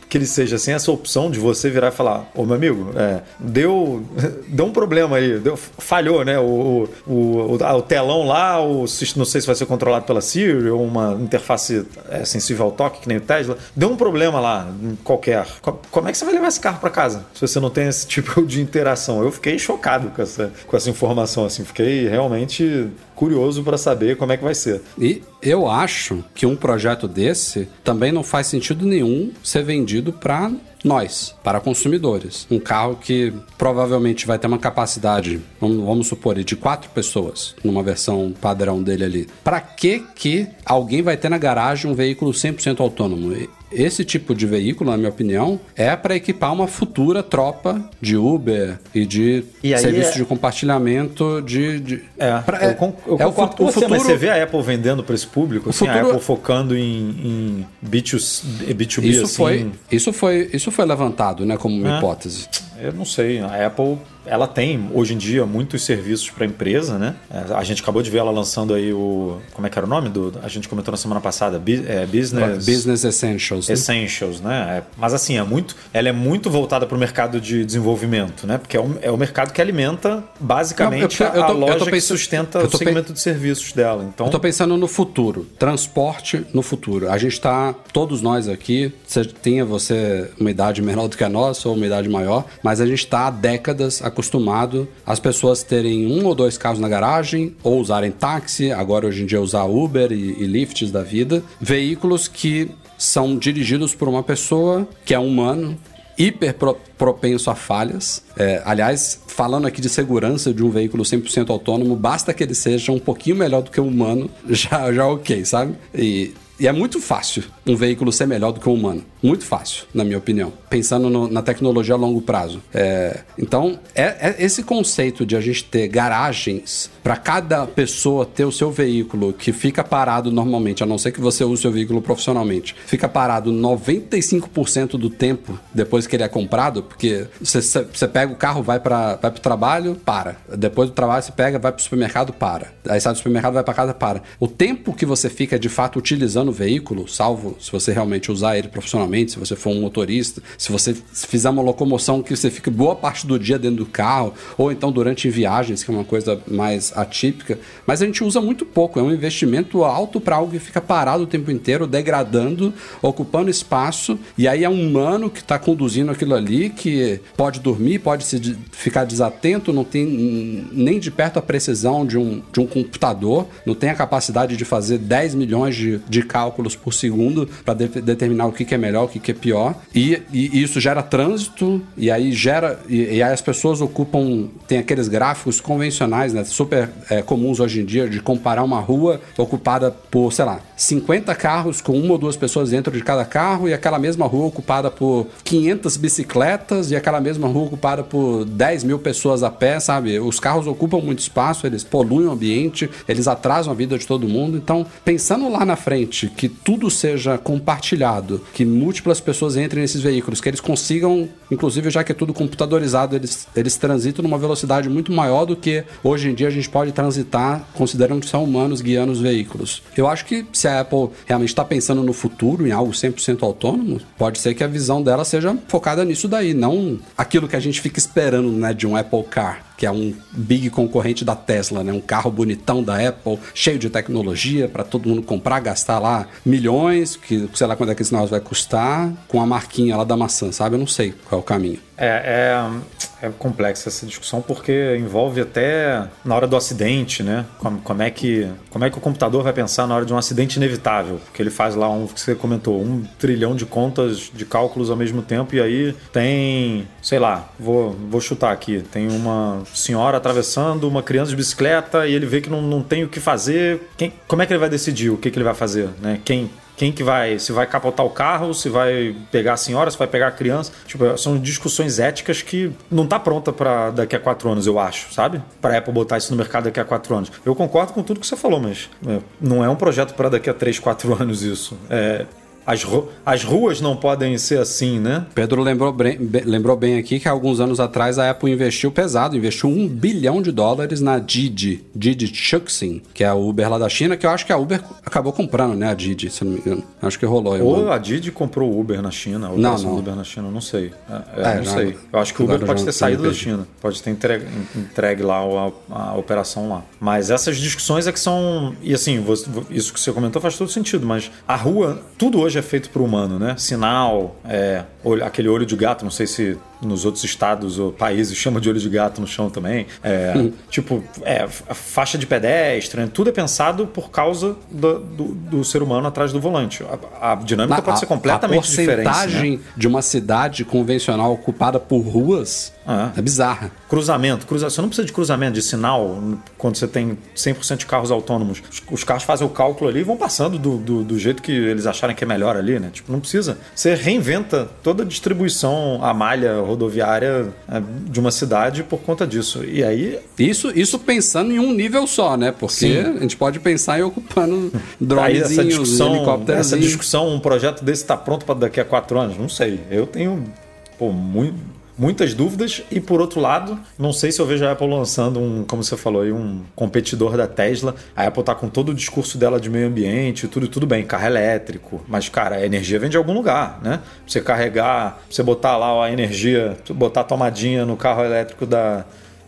B: que ele seja, sem essa opção de você virar e falar, ô meu amigo, é, deu, [LAUGHS] deu um problema aí, deu, falhou, né? O, o, o, o telão lá, o, não sei se vai ser controlado pela Siri ou uma interface é, sensível ao toque, que nem o Tesla. Deu um problema lá, qualquer. Como é que você vai levar esse carro para casa se você não tem esse tipo [LAUGHS] de interação? Eu fiquei chocado com essa, com essa informação, assim. Fiquei realmente curioso para saber como é que vai ser.
A: E eu acho que um projeto desse também não faz sentido nenhum ser vendido para nós, para consumidores. Um carro que provavelmente vai ter uma capacidade, vamos, vamos supor, de quatro pessoas, numa versão padrão dele ali. Para que que alguém vai ter na garagem um veículo 100% autônomo? Esse tipo de veículo, na minha opinião, é para equipar uma futura tropa de Uber e de e serviço é... de compartilhamento de. de...
B: É, pra, eu, con eu é concordo com você, futuro... mas você vê a Apple vendendo para esse público, assim, futuro... a Apple focando em, em B2, B2B,
A: isso
B: assim.
A: Foi, isso, foi, isso foi levantado né, como uma é. hipótese.
B: Eu não sei. A Apple ela tem hoje em dia muitos serviços para a empresa, né? É, a gente acabou de ver ela lançando aí o. Como é que era o nome do. A gente comentou na semana passada, é, Business.
A: Business Essentials.
B: Né? Essentials, né? É, mas assim, é muito, ela é muito voltada para o mercado de desenvolvimento, né? Porque é o, é o mercado que alimenta basicamente Não, eu, eu tô, a loja pensando, que sustenta o segmento de serviços dela. Então,
A: eu tô pensando no futuro, transporte no futuro. A gente está, todos nós aqui, você tenha você uma idade menor do que a nossa ou uma idade maior, mas a gente está há décadas acostumado as pessoas terem um ou dois carros na garagem ou usarem táxi, agora hoje em dia usar Uber e, e Lyfts da vida, veículos que são dirigidos por uma pessoa que é humano, hiper propenso a falhas. É, aliás, falando aqui de segurança de um veículo 100% autônomo, basta que ele seja um pouquinho melhor do que o humano, [LAUGHS] já, já ok, sabe? E e é muito fácil um veículo ser melhor do que um humano. Muito fácil, na minha opinião. Pensando no, na tecnologia a longo prazo. É, então, é, é, esse conceito de a gente ter garagens para cada pessoa ter o seu veículo que fica parado normalmente, a não ser que você use o seu veículo profissionalmente, fica parado 95% do tempo depois que ele é comprado, porque você, pega o carro, vai para vai o trabalho, para. Depois do trabalho você pega, vai para o supermercado, para. Aí sai do supermercado, vai para casa, para. O tempo que você fica de fato utilizando o veículo, salvo se você realmente usar ele profissionalmente, se você for um motorista, se você fizer uma locomoção que você fica boa parte do dia dentro do carro, ou então durante viagens, que é uma coisa mais atípica, mas a gente usa muito pouco, é um investimento alto para algo que fica parado o tempo inteiro, degradando, ocupando espaço, e aí é um humano que está conduzindo aquilo ali, que pode dormir, pode se ficar desatento, não tem nem de perto a precisão de um, de um computador, não tem a capacidade de fazer 10 milhões de, de cálculos por segundo para de, determinar o que, que, é melhor, o que, que é pior. E, e, isso gera trânsito, e aí gera. E, e, aí as pessoas ocupam. Tem aqueles gráficos convencionais, né? Super é, comuns hoje em dia, de comparar uma rua ocupada por, sei lá, 50 carros com uma ou duas pessoas dentro de cada carro, e aquela mesma rua ocupada por 500 bicicletas, e aquela mesma rua ocupada por 10 mil pessoas a pé, sabe? Os carros ocupam muito espaço, eles poluem o ambiente, eles atrasam a vida de todo mundo. Então, pensando lá na frente, que tudo seja compartilhado, que múltiplas pessoas entrem nesses veículos, que eles consigam, inclusive já que é tudo computadorizado, eles, eles transitam numa velocidade muito maior do que hoje em dia a gente pode transitar, considerando que são humanos guiando os veículos. Eu acho que se a Apple realmente está pensando no futuro, em algo 100% autônomo, pode ser que a visão dela seja focada nisso daí, não aquilo que a gente fica esperando né, de um Apple Car que é um big concorrente da Tesla, né? Um carro bonitão da Apple, cheio de tecnologia para todo mundo comprar, gastar lá milhões, que sei lá quando é que esse negócio vai custar, com a marquinha lá da maçã, sabe? Eu não sei qual o caminho.
B: É, é, é complexa essa discussão porque envolve até na hora do acidente, né? Como, como, é que, como é que o computador vai pensar na hora de um acidente inevitável? Porque ele faz lá um que você comentou, um trilhão de contas de cálculos ao mesmo tempo e aí tem, sei lá, vou, vou chutar aqui, tem uma senhora atravessando, uma criança de bicicleta e ele vê que não, não tem o que fazer. Quem, como é que ele vai decidir o que, que ele vai fazer, né? Quem quem que vai, se vai capotar o carro, se vai pegar a senhora, se vai pegar a criança. Tipo, são discussões éticas que não tá pronta para daqui a quatro anos, eu acho, sabe? Para Apple botar isso no mercado daqui a quatro anos. Eu concordo com tudo que você falou, mas é, não é um projeto para daqui a três, quatro [LAUGHS] anos isso. É, as, ru as ruas não podem ser assim, né?
A: Pedro lembrou bem, lembrou bem aqui que alguns anos atrás a Apple investiu pesado, investiu um bilhão de dólares na Didi, Didi Chuxing, que é a Uber lá da China, que eu acho que a Uber acabou comprando, né? A Didi, se não me engano. Acho que rolou.
B: Ou a Didi comprou o Uber na China, ou não, não. Uber na China, não sei. É, é, não, não, sei. Eu acho que o Uber pode ter saído da China, pode ter entregue, entregue lá a, a, operação lá. Mas essas discussões é que são. E assim, isso que você comentou faz todo sentido, mas a rua, tudo hoje é feito para o humano, né? Sinal, é, olho, aquele olho de gato, não sei se nos outros estados ou países chama de olho de gato no chão também. É, hum. Tipo, é, faixa de pedestre, né? tudo é pensado por causa do, do, do ser humano atrás do volante. A, a dinâmica Na, pode ser completamente diferente.
A: A porcentagem
B: né?
A: de uma cidade convencional ocupada por ruas ah. é bizarra.
B: Cruzamento, cruza... você não precisa de cruzamento de sinal quando você tem 100% de carros autônomos. Os, carros fazem o cálculo ali e vão passando do, do, do, jeito que eles acharem que é melhor ali, né? Tipo, não precisa. Você reinventa toda a distribuição, a malha rodoviária é, de uma cidade por conta disso. E aí.
A: Isso, isso pensando em um nível só, né? Porque Sim. a gente pode pensar em ocupando [LAUGHS] drones, helicópteros.
B: Essa discussão, um projeto desse está pronto para daqui a quatro anos? Não sei. Eu tenho pô, muito muitas dúvidas e por outro lado, não sei se eu vejo a Apple lançando um, como você falou aí, um competidor da Tesla. A Apple tá com todo o discurso dela de meio ambiente, tudo tudo bem, carro elétrico, mas cara, a energia vem de algum lugar, né? Você carregar, você botar lá a energia, botar a tomadinha no carro elétrico da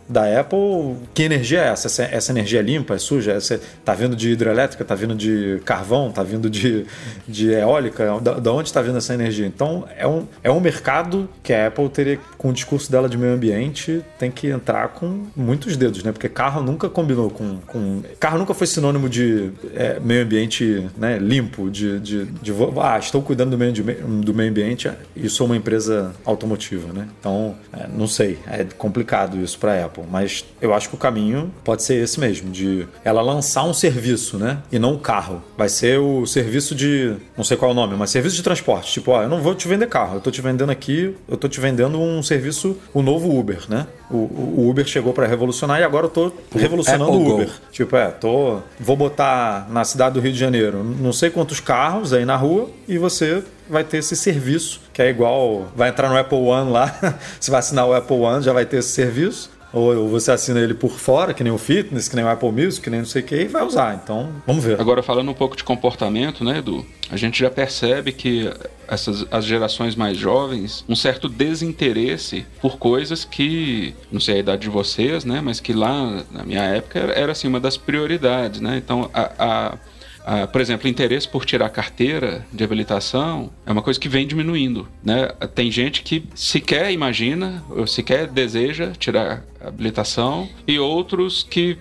B: da Apple, que energia é essa? Essa, essa energia é limpa, é suja? Essa, tá vindo de hidrelétrica, tá vindo de carvão, tá vindo de, de eólica? Da, da onde está vindo essa energia? Então, é um, é um mercado que a Apple teria, com o discurso dela de meio ambiente, tem que entrar com muitos dedos, né? Porque carro nunca combinou com. com carro nunca foi sinônimo de é, meio ambiente né, limpo, de, de, de, Ah, estou cuidando do meio, de, do meio ambiente e sou uma empresa automotiva, né? Então, é, não sei, é complicado isso para a Apple. Apple, mas eu acho que o caminho pode ser esse mesmo, de ela lançar um serviço, né? E não um carro. Vai ser o serviço de, não sei qual é o nome, mas serviço de transporte. Tipo, ó, eu não vou te vender carro, eu tô te vendendo aqui, eu tô te vendendo um serviço, o novo Uber, né? O, o Uber chegou para revolucionar e agora eu tô revolucionando o Uber. Go. Tipo, é, tô, vou botar na cidade do Rio de Janeiro não sei quantos carros aí na rua e você vai ter esse serviço, que é igual, vai entrar no Apple One lá, [LAUGHS] se vai assinar o Apple One, já vai ter esse serviço ou, você assina ele por fora, que nem o Fitness, que nem o Apple Music, que nem não sei o que, e vai usar. Então, vamos ver.
C: Agora, falando um pouco de comportamento, né, Edu? A gente já percebe que essas as gerações mais jovens, um certo desinteresse por coisas que, não sei a idade de vocês, né, mas que lá na minha época era, era assim uma das prioridades, né? Então, a, a ah, por exemplo, interesse por tirar carteira de habilitação é uma coisa que vem diminuindo. Né? Tem gente que sequer imagina, ou sequer deseja tirar habilitação, e outros que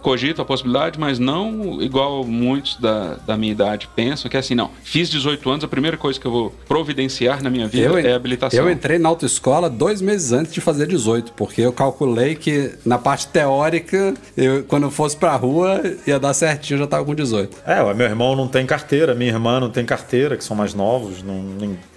C: cogitam a possibilidade, mas não igual muitos da, da minha idade pensam, que é assim, não, fiz 18 anos, a primeira coisa que eu vou providenciar na minha vida
A: eu,
C: é a habilitação.
A: Eu entrei na autoescola dois meses antes de fazer 18, porque eu calculei que na parte teórica, eu, quando eu fosse pra rua, ia dar certinho, eu já tava com 18.
B: É, meu irmão não tem carteira, minha irmã não tem carteira, que são mais novos, não,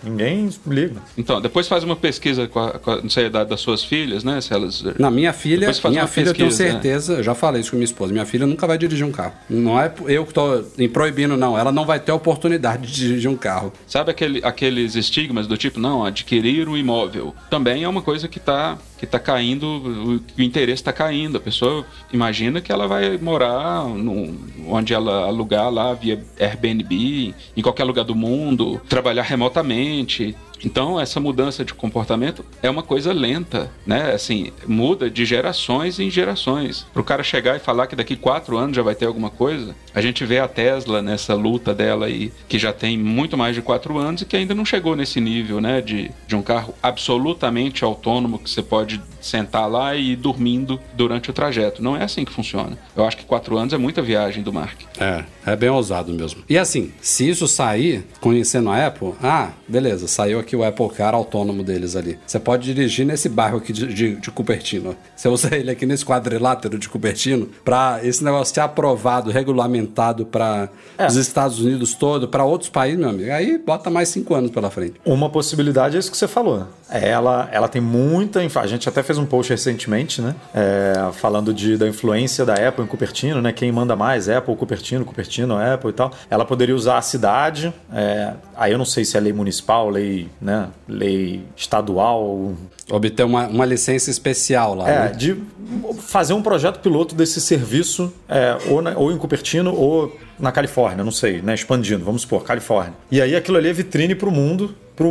B: ninguém liga.
C: Então, depois faz uma pesquisa com a, com a, não sei a idade das suas filhas, né? Se elas.
A: Na minha filha, minha filha, pesquisa, eu tenho certeza, né? eu já falei isso com minha esposa, minha filha nunca vai dirigir um carro. Não é eu que tô proibindo, não. Ela não vai ter oportunidade de dirigir um carro.
C: Sabe aquele, aqueles estigmas do tipo, não, adquirir um imóvel? Também é uma coisa que está que tá caindo, o, o interesse está caindo. A pessoa imagina que ela vai morar no, onde ela alugar lá via Airbnb, em qualquer lugar do mundo, trabalhar remotamente. Então, essa mudança de comportamento é uma coisa lenta, né? Assim, muda de gerações em gerações. Para o cara chegar e falar que daqui quatro anos já vai ter alguma coisa, a gente vê a Tesla nessa luta dela aí, que já tem muito mais de quatro anos e que ainda não chegou nesse nível, né? De, de um carro absolutamente autônomo que você pode sentar lá e ir dormindo durante o trajeto. Não é assim que funciona. Eu acho que quatro anos é muita viagem do Mark.
A: É, é bem ousado mesmo. E assim, se isso sair, conhecendo a Apple, ah, beleza, saiu aqui aqui o Apple Car autônomo deles ali. Você pode dirigir nesse bairro aqui de, de, de Cupertino. Você usa [LAUGHS] ele aqui nesse quadrilátero de Cupertino para esse negócio ser aprovado, regulamentado para é. os Estados Unidos todo, para outros países, meu amigo. Aí bota mais cinco anos pela frente.
B: Uma possibilidade é isso que você falou. Ela, ela tem muita. A gente até fez um post recentemente, né? É, falando de, da influência da Apple em Cupertino, né? Quem manda mais, Apple, Cupertino, Cupertino, Apple e tal. Ela poderia usar a cidade. É, aí eu não sei se é lei municipal, lei né, lei estadual.
A: Obter uma, uma licença especial lá.
B: É,
A: né?
B: de fazer um projeto piloto desse serviço, é, ou, na, ou em Cupertino ou na Califórnia, não sei, né, expandindo, vamos supor, Califórnia. E aí aquilo ali é vitrine para o mundo, para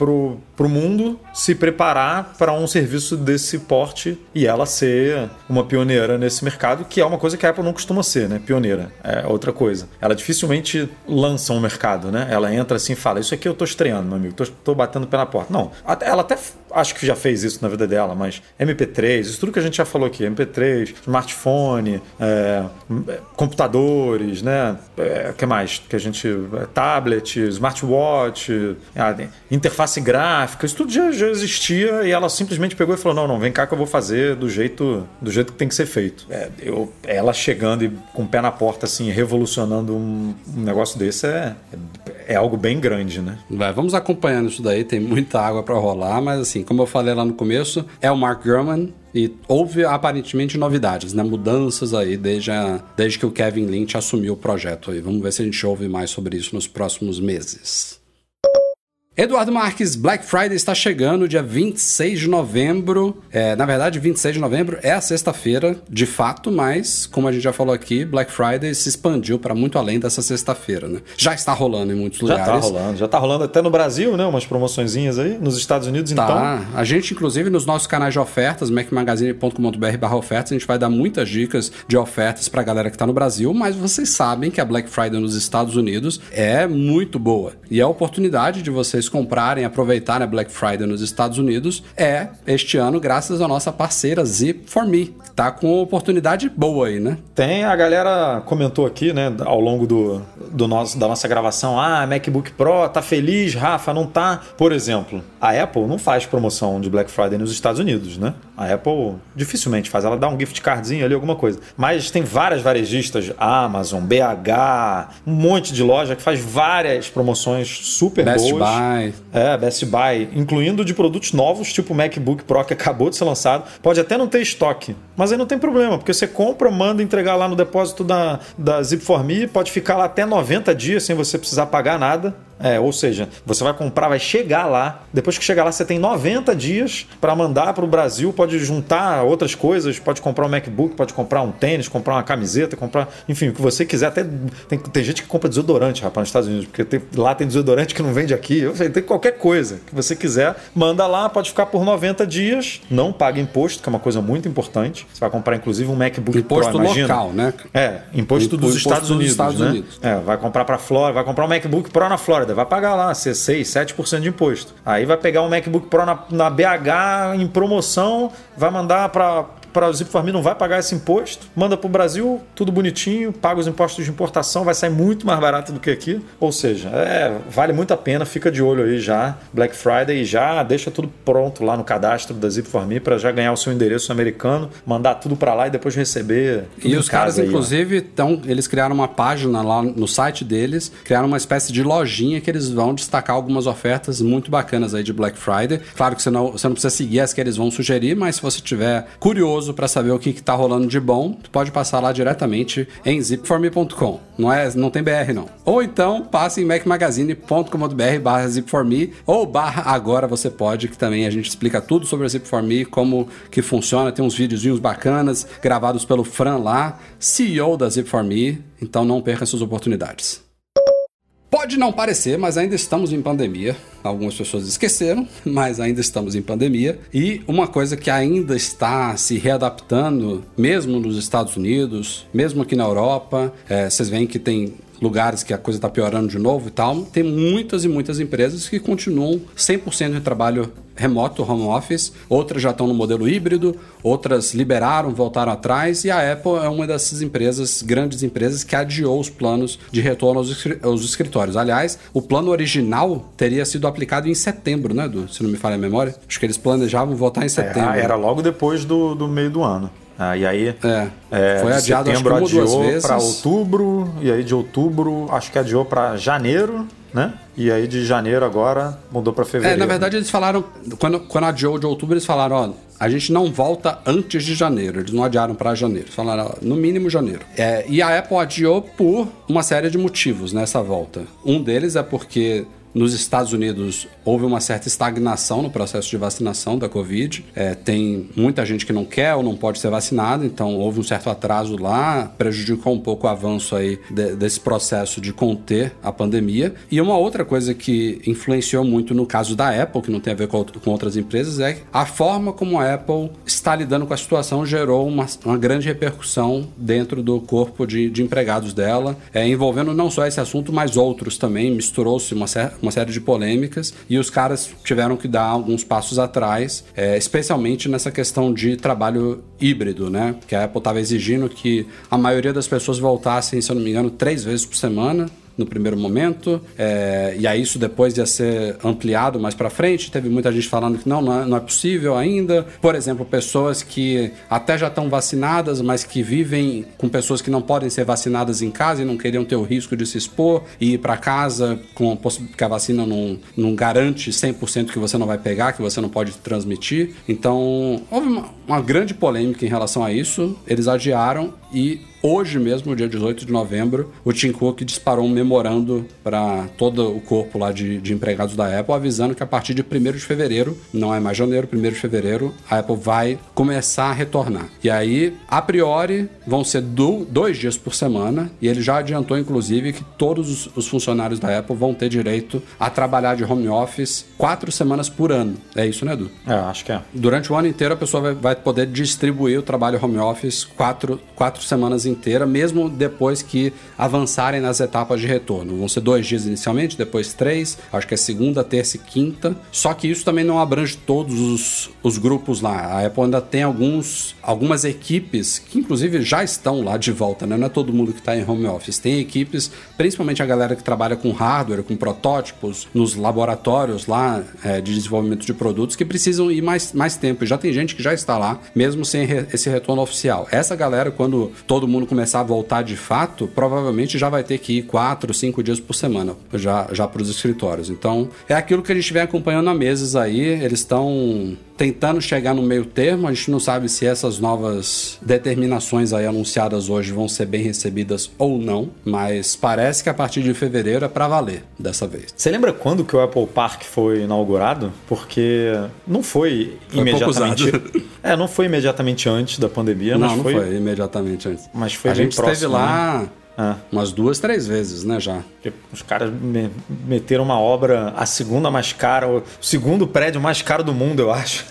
B: o mundo se preparar para um serviço desse porte e ela ser uma pioneira nesse mercado, que é uma coisa que a Apple não costuma ser, né? Pioneira. É outra coisa. Ela dificilmente lança um mercado, né? Ela entra assim e fala: Isso aqui eu estou estreando, meu amigo, estou batendo o pé na porta. Não. Ela até acho que já fez isso na vida dela, mas MP3, isso tudo que a gente já falou aqui: MP3, smartphone, é, computadores, né? É, que mais? Que a gente. É, tablet, smartwatch, interface interface gráfica, isso tudo já, já, existia e ela simplesmente pegou e falou: não, não, vem cá que eu vou fazer do jeito, do jeito que tem que ser feito. É, eu, ela chegando e com o pé na porta, assim, revolucionando um, um negócio desse é, é, algo bem grande, né?
A: Vai, vamos acompanhando isso daí, tem muita água para rolar, mas assim, como eu falei lá no começo, é o Mark Gurman, e houve aparentemente novidades, né? Mudanças aí desde, a, desde que o Kevin Lynch assumiu o projeto aí. Vamos ver se a gente ouve mais sobre isso nos próximos meses. Eduardo Marques, Black Friday está chegando dia 26 de novembro. É, na verdade, 26 de novembro é a sexta-feira, de fato, mas, como a gente já falou aqui, Black Friday se expandiu para muito além dessa sexta-feira, né? Já está rolando em muitos
B: já
A: lugares.
B: Já está rolando, já está rolando até no Brasil, né? Umas promoçõezinhas aí, nos Estados Unidos,
A: tá.
B: então.
A: A gente, inclusive, nos nossos canais de ofertas, macmagazine.com.br barra ofertas, a gente vai dar muitas dicas de ofertas para a galera que está no Brasil, mas vocês sabem que a Black Friday nos Estados Unidos é muito boa. E é a oportunidade de vocês vocês comprarem, aproveitarem a Black Friday nos Estados Unidos é este ano graças à nossa parceira Zip for Me, que tá com oportunidade boa aí, né?
B: Tem, a galera comentou aqui, né, ao longo do, do nosso, da nossa gravação, ah, MacBook Pro, tá feliz, Rafa, não tá? Por exemplo, a Apple não faz promoção de Black Friday nos Estados Unidos, né? A Apple dificilmente faz, ela dá um gift cardzinho ali, alguma coisa. Mas tem várias varejistas, Amazon, BH, um monte de loja que faz várias promoções super
A: Best
B: boas.
A: Buy. Buy.
B: É, Best Buy, incluindo de produtos novos, tipo o MacBook Pro que [LAUGHS] acabou de ser lançado. Pode até não ter estoque, mas aí não tem problema, porque você compra, manda entregar lá no depósito da, da Zip4Me, pode ficar lá até 90 dias sem você precisar pagar nada. É, ou seja, você vai comprar, vai chegar lá. Depois que chegar lá, você tem 90 dias para mandar para o Brasil. Pode juntar outras coisas, pode comprar um MacBook, pode comprar um tênis, comprar uma camiseta, comprar, enfim, o que você quiser. Até tem, tem gente que compra desodorante, rapaz, nos Estados Unidos, porque tem, lá tem desodorante que não vende aqui. Eu sei, tem qualquer coisa que você quiser, manda lá, pode ficar por 90 dias, não paga imposto, que é uma coisa muito importante. Você vai comprar, inclusive, um MacBook
A: imposto
B: Pro, imagina.
A: local, né?
B: É, imposto dos
A: imposto
B: Estados
A: dos
B: Unidos,
A: Estados
B: né?
A: Unidos.
B: É, vai comprar para Flórida, vai comprar um MacBook Pro na Flórida, vai pagar lá, ser 6, 7% de imposto. Aí vai pegar um MacBook Pro na, na BH em promoção, vai mandar para para o Zip não vai pagar esse imposto, manda para o Brasil, tudo bonitinho, paga os impostos de importação, vai sair muito mais barato do que aqui. Ou seja, é, vale muito a pena, fica de olho aí já, Black Friday, e já deixa tudo pronto lá no cadastro da Zip Me para já ganhar o seu endereço americano, mandar tudo para lá e depois receber.
A: E os caras,
B: aí,
A: inclusive, tão, eles criaram uma página lá no site deles, criaram uma espécie de lojinha que eles vão destacar algumas ofertas muito bacanas aí de Black Friday. Claro que você não, você não precisa seguir as que eles vão sugerir, mas se você tiver curioso para saber o que, que tá rolando de bom, tu pode passar lá diretamente em zipforme.com. Não, é, não tem BR, não. Ou então passe em macmagazine.com.br barra zipforme ou barra agora você pode, que também a gente explica tudo sobre a Zip4Me, como que funciona, tem uns videozinhos bacanas gravados pelo Fran lá, CEO da Zip4Me, então não perca suas oportunidades. Pode não parecer, mas ainda estamos em pandemia. Algumas pessoas esqueceram, [LAUGHS] mas ainda estamos em pandemia. E uma coisa que ainda está se readaptando, mesmo nos Estados Unidos, mesmo aqui na Europa, é, vocês veem que tem lugares que a coisa está piorando de novo e tal, tem muitas e muitas empresas que continuam 100% de trabalho remoto, home office, outras já estão no modelo híbrido, outras liberaram, voltaram atrás, e a Apple é uma dessas empresas, grandes empresas, que adiou os planos de retorno aos, escri- aos escritórios. Aliás, o plano original teria sido aplicado em setembro, né, Edu? Se não me falha a memória. Acho que eles planejavam voltar em setembro.
B: É, era logo depois do, do meio do ano. Ah, e aí
A: É.
B: é,
A: Foi adiado acho
B: setembro
A: duas
B: adiou para outubro, e aí de outubro acho que adiou para janeiro, né? E aí de janeiro agora mudou para
A: É,
B: fevereiro.
A: na verdade eles falaram, quando, quando adiou de outubro, eles falaram, ó, a gente não volta antes de janeiro, eles não adiaram para janeiro, eles falaram, ó, no mínimo janeiro. É, e a Apple adiou por uma série de motivos nessa volta. Um deles é porque nos Estados Unidos houve uma certa estagnação no processo de vacinação da Covid. É, tem muita gente que não quer ou não pode ser vacinada, então houve um certo atraso lá, prejudicou um pouco o avanço aí de- desse processo de conter a pandemia. E uma outra coisa que influenciou muito no caso da Apple, que não tem a ver com, com outras empresas, é a forma como a Apple está lidando com a situação gerou uma, uma grande repercussão dentro do corpo de, de empregados dela, é, envolvendo não só esse assunto, mas outros também. Misturou-se uma, cer- uma série de polêmicas e os caras tiveram que dar alguns passos atrás, é, especialmente nessa questão de trabalho híbrido, né? Que a Apple estava exigindo que a maioria das pessoas voltassem, se eu não me engano, três vezes por semana no primeiro momento, é, e aí isso depois ia ser ampliado mais para frente. Teve muita gente falando que não, não é, não é possível ainda. Por exemplo, pessoas que até já estão vacinadas, mas que vivem com pessoas que não podem ser vacinadas em casa e não queriam ter o risco de se expor e ir para casa com que a vacina não, não garante 100% que você não vai pegar, que você não pode transmitir. Então, houve uma, uma grande polêmica em relação a isso. Eles adiaram e Hoje mesmo, dia 18 de novembro, o Tim Cook disparou um memorando para todo o corpo lá de, de empregados da Apple, avisando que a partir de 1 de fevereiro, não é mais janeiro, 1 de fevereiro, a Apple vai começar a retornar. E aí, a priori, vão ser do- dois dias por semana, e ele já adiantou, inclusive, que todos os, os funcionários da Apple vão ter direito a trabalhar de home office quatro semanas por ano. É isso, né, Edu?
B: É, acho que é.
A: Durante o ano inteiro, a pessoa vai, vai poder distribuir o trabalho home office quatro, quatro semanas inteira, mesmo depois que avançarem nas etapas de retorno. Vão ser dois dias inicialmente, depois três, acho que é segunda, terça e quinta. Só que isso também não abrange todos os, os grupos lá. A Apple ainda tem alguns, algumas equipes que, inclusive, já estão lá de volta, né? Não é todo mundo que está em home office. Tem equipes, principalmente a galera que trabalha com hardware, com protótipos, nos laboratórios lá é, de desenvolvimento de produtos, que precisam ir mais, mais tempo. E já tem gente que já está lá, mesmo sem re- esse retorno oficial. Essa galera, quando todo mundo começar a voltar de fato, provavelmente já vai ter que ir quatro, cinco dias por semana já, já para os escritórios. Então, é aquilo que a gente vem acompanhando há meses aí. Eles estão tentando chegar no meio termo. A gente não sabe se essas novas determinações aí anunciadas hoje vão ser bem recebidas ou não, mas parece que a partir de fevereiro é para valer dessa vez.
B: Você lembra quando que o Apple Park foi inaugurado? Porque não foi, foi imediatamente. [LAUGHS] É, não foi imediatamente antes da pandemia,
A: não,
B: mas
A: não
B: foi...
A: foi imediatamente antes.
B: Mas foi
A: a gente
B: próximo,
A: esteve lá
B: né?
A: Ah. Umas duas, três vezes, né, já.
B: Os caras me meteram uma obra, a segunda mais cara, o segundo prédio mais caro do mundo, eu acho.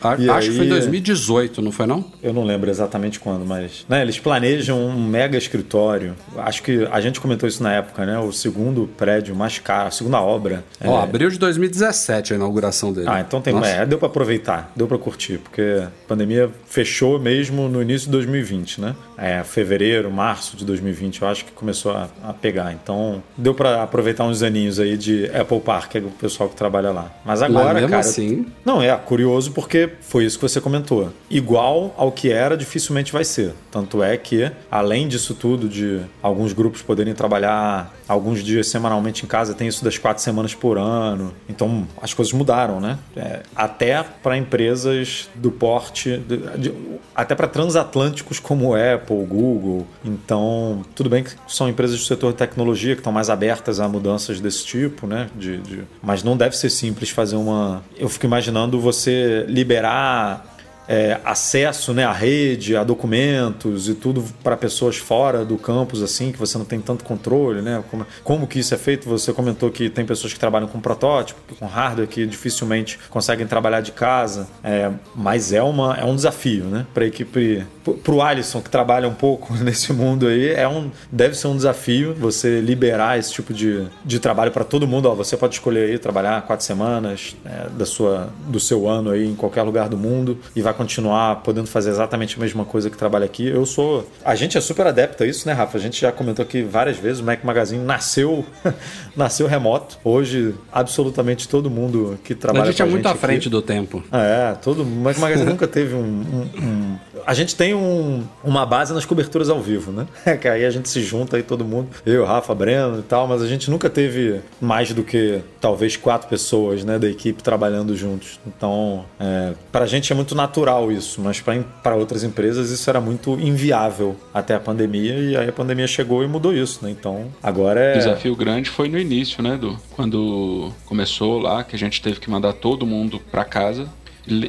A: A, [LAUGHS] acho aí, que foi 2018, não foi não?
B: Eu não lembro exatamente quando, mas né, eles planejam um mega escritório. Acho que a gente comentou isso na época, né? O segundo prédio mais caro, a segunda obra.
A: Ó, é... abril de 2017 a inauguração dele.
B: Ah, então tem, é, deu para aproveitar, deu para curtir, porque a pandemia fechou mesmo no início de 2020, né? É, fevereiro, março de 2020 eu acho que começou a, a pegar. Então, deu para aproveitar uns aninhos aí de Apple Park, que é o pessoal que trabalha lá. Mas agora,
A: Mas mesmo
B: cara.
A: Assim...
B: Não, é curioso porque foi isso que você comentou. Igual ao que era, dificilmente vai ser. Tanto é que, além disso tudo, de alguns grupos poderem trabalhar alguns dias semanalmente em casa, tem isso das quatro semanas por ano. Então, as coisas mudaram, né? É, até para empresas do porte, de, de, até para transatlânticos como Apple, Google. Então, tudo bem que são empresas do setor de tecnologia que estão mais abertas a mudanças desse tipo, né? De, de... Mas não deve ser simples fazer uma. Eu fico imaginando você liberar é, acesso né, à rede, a documentos e tudo para pessoas fora do campus, assim, que você não tem tanto controle, né? Como, como que isso é feito? Você comentou que tem pessoas que trabalham com protótipo, com hardware, que dificilmente conseguem trabalhar de casa, é, mas é, uma, é um desafio, né? Para a equipe, para o Alisson, que trabalha um pouco [LAUGHS] nesse mundo aí, é um, deve ser um desafio você liberar esse tipo de, de trabalho para todo mundo. Ó, você pode escolher aí trabalhar quatro semanas é, da sua, do seu ano aí em qualquer lugar do mundo e vai continuar podendo fazer exatamente a mesma coisa que trabalha aqui. Eu sou. A gente é super adepto a isso, né, Rafa? A gente já comentou aqui várias vezes, o Mac Magazine nasceu, [LAUGHS] nasceu remoto. Hoje, absolutamente todo mundo que trabalha.
A: A gente é muito
B: à
A: frente do tempo.
B: É, todo. O Mac Magazine nunca teve um, um, um. A gente tem um, uma base nas coberturas ao vivo, né? [LAUGHS] Que aí a gente se junta aí todo mundo, eu, Rafa, Breno e tal, mas a gente nunca teve mais do que talvez quatro pessoas, né, da equipe trabalhando juntos. Então, é, pra gente é muito natural isso, mas para outras empresas isso era muito inviável até a pandemia e aí a pandemia chegou e mudou isso, né? Então agora é.
C: O desafio grande foi no início, né, do quando começou lá que a gente teve que mandar todo mundo para casa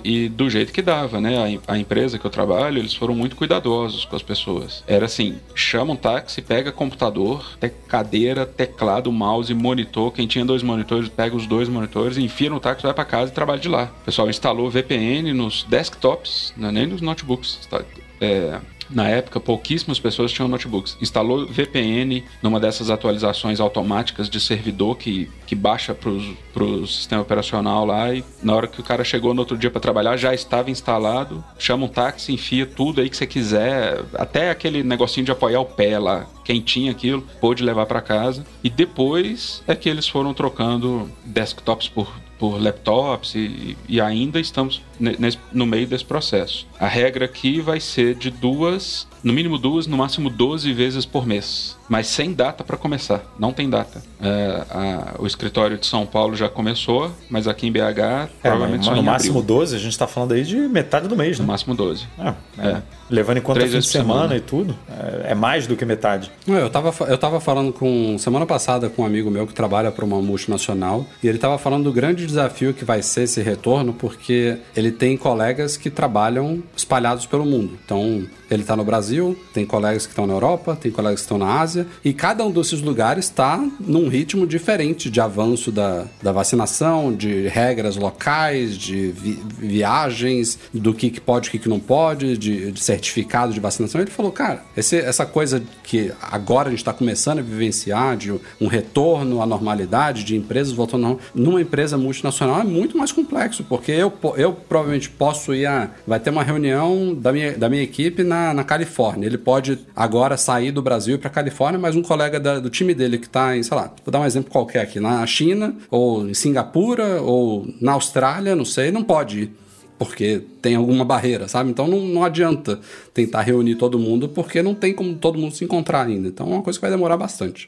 C: e do jeito que dava, né? A, a, empresa que eu trabalho, eles foram muito cuidadosos com as pessoas. Era assim: chama um táxi, pega computador, te, cadeira, teclado, mouse, monitor. Quem tinha dois monitores, pega os dois monitores, enfia no táxi, vai para casa e trabalha de lá. O pessoal instalou VPN nos desktops, não é nem nos notebooks. É, na época, pouquíssimas pessoas tinham notebooks. Instalou VPN numa dessas atualizações automáticas de servidor que, que baixa para o sistema operacional lá e na hora que o cara chegou no outro dia para trabalhar já estava instalado. Chama um táxi, enfia tudo aí que você quiser, até aquele negocinho de apoiar o pé lá. Quem tinha aquilo pôde levar para casa. E depois é que eles foram trocando desktops por por laptops e, e ainda estamos nesse, no meio desse processo. A regra aqui vai ser de duas, no mínimo duas, no máximo 12 vezes por mês mas sem data para começar. Não tem data. É, a, o escritório de São Paulo já começou, mas aqui em BH é, provavelmente só
B: No máximo abril. 12, a gente está falando aí de metade do mês, né?
C: No máximo 12.
B: É, é. Levando em conta Três fim de semana, semana, e tudo, é, é, mais do que metade.
A: Eu estava eu tava falando com semana passada com um amigo meu que trabalha para uma multinacional e ele estava falando do grande desafio que vai ser esse retorno, porque ele tem colegas que trabalham espalhados pelo mundo. Então, ele está no Brasil, tem colegas que estão na Europa, tem colegas que estão na Ásia, e cada um desses lugares está num ritmo diferente de avanço da, da vacinação, de regras locais, de vi, viagens, do que, que pode o que, que não pode, de, de, certificado de vacinação. Ele falou, cara, esse, essa coisa que agora a gente está começando a vivenciar, de um retorno à normalidade, de empresas voltando numa empresa multinacional, é muito mais complexo, porque eu, eu provavelmente posso ir a. Vai ter uma reunião da minha, da minha equipe na na, na Califórnia. Ele pode agora sair do Brasil para Califórnia, mas um colega da, do time dele que está em, sei lá, vou dar um exemplo qualquer aqui, na China, ou em Singapura, ou na Austrália, não sei, não pode ir porque tem alguma barreira, sabe? Então não, não adianta tentar reunir todo mundo, porque não tem como todo mundo se encontrar ainda. Então é uma coisa que vai demorar bastante.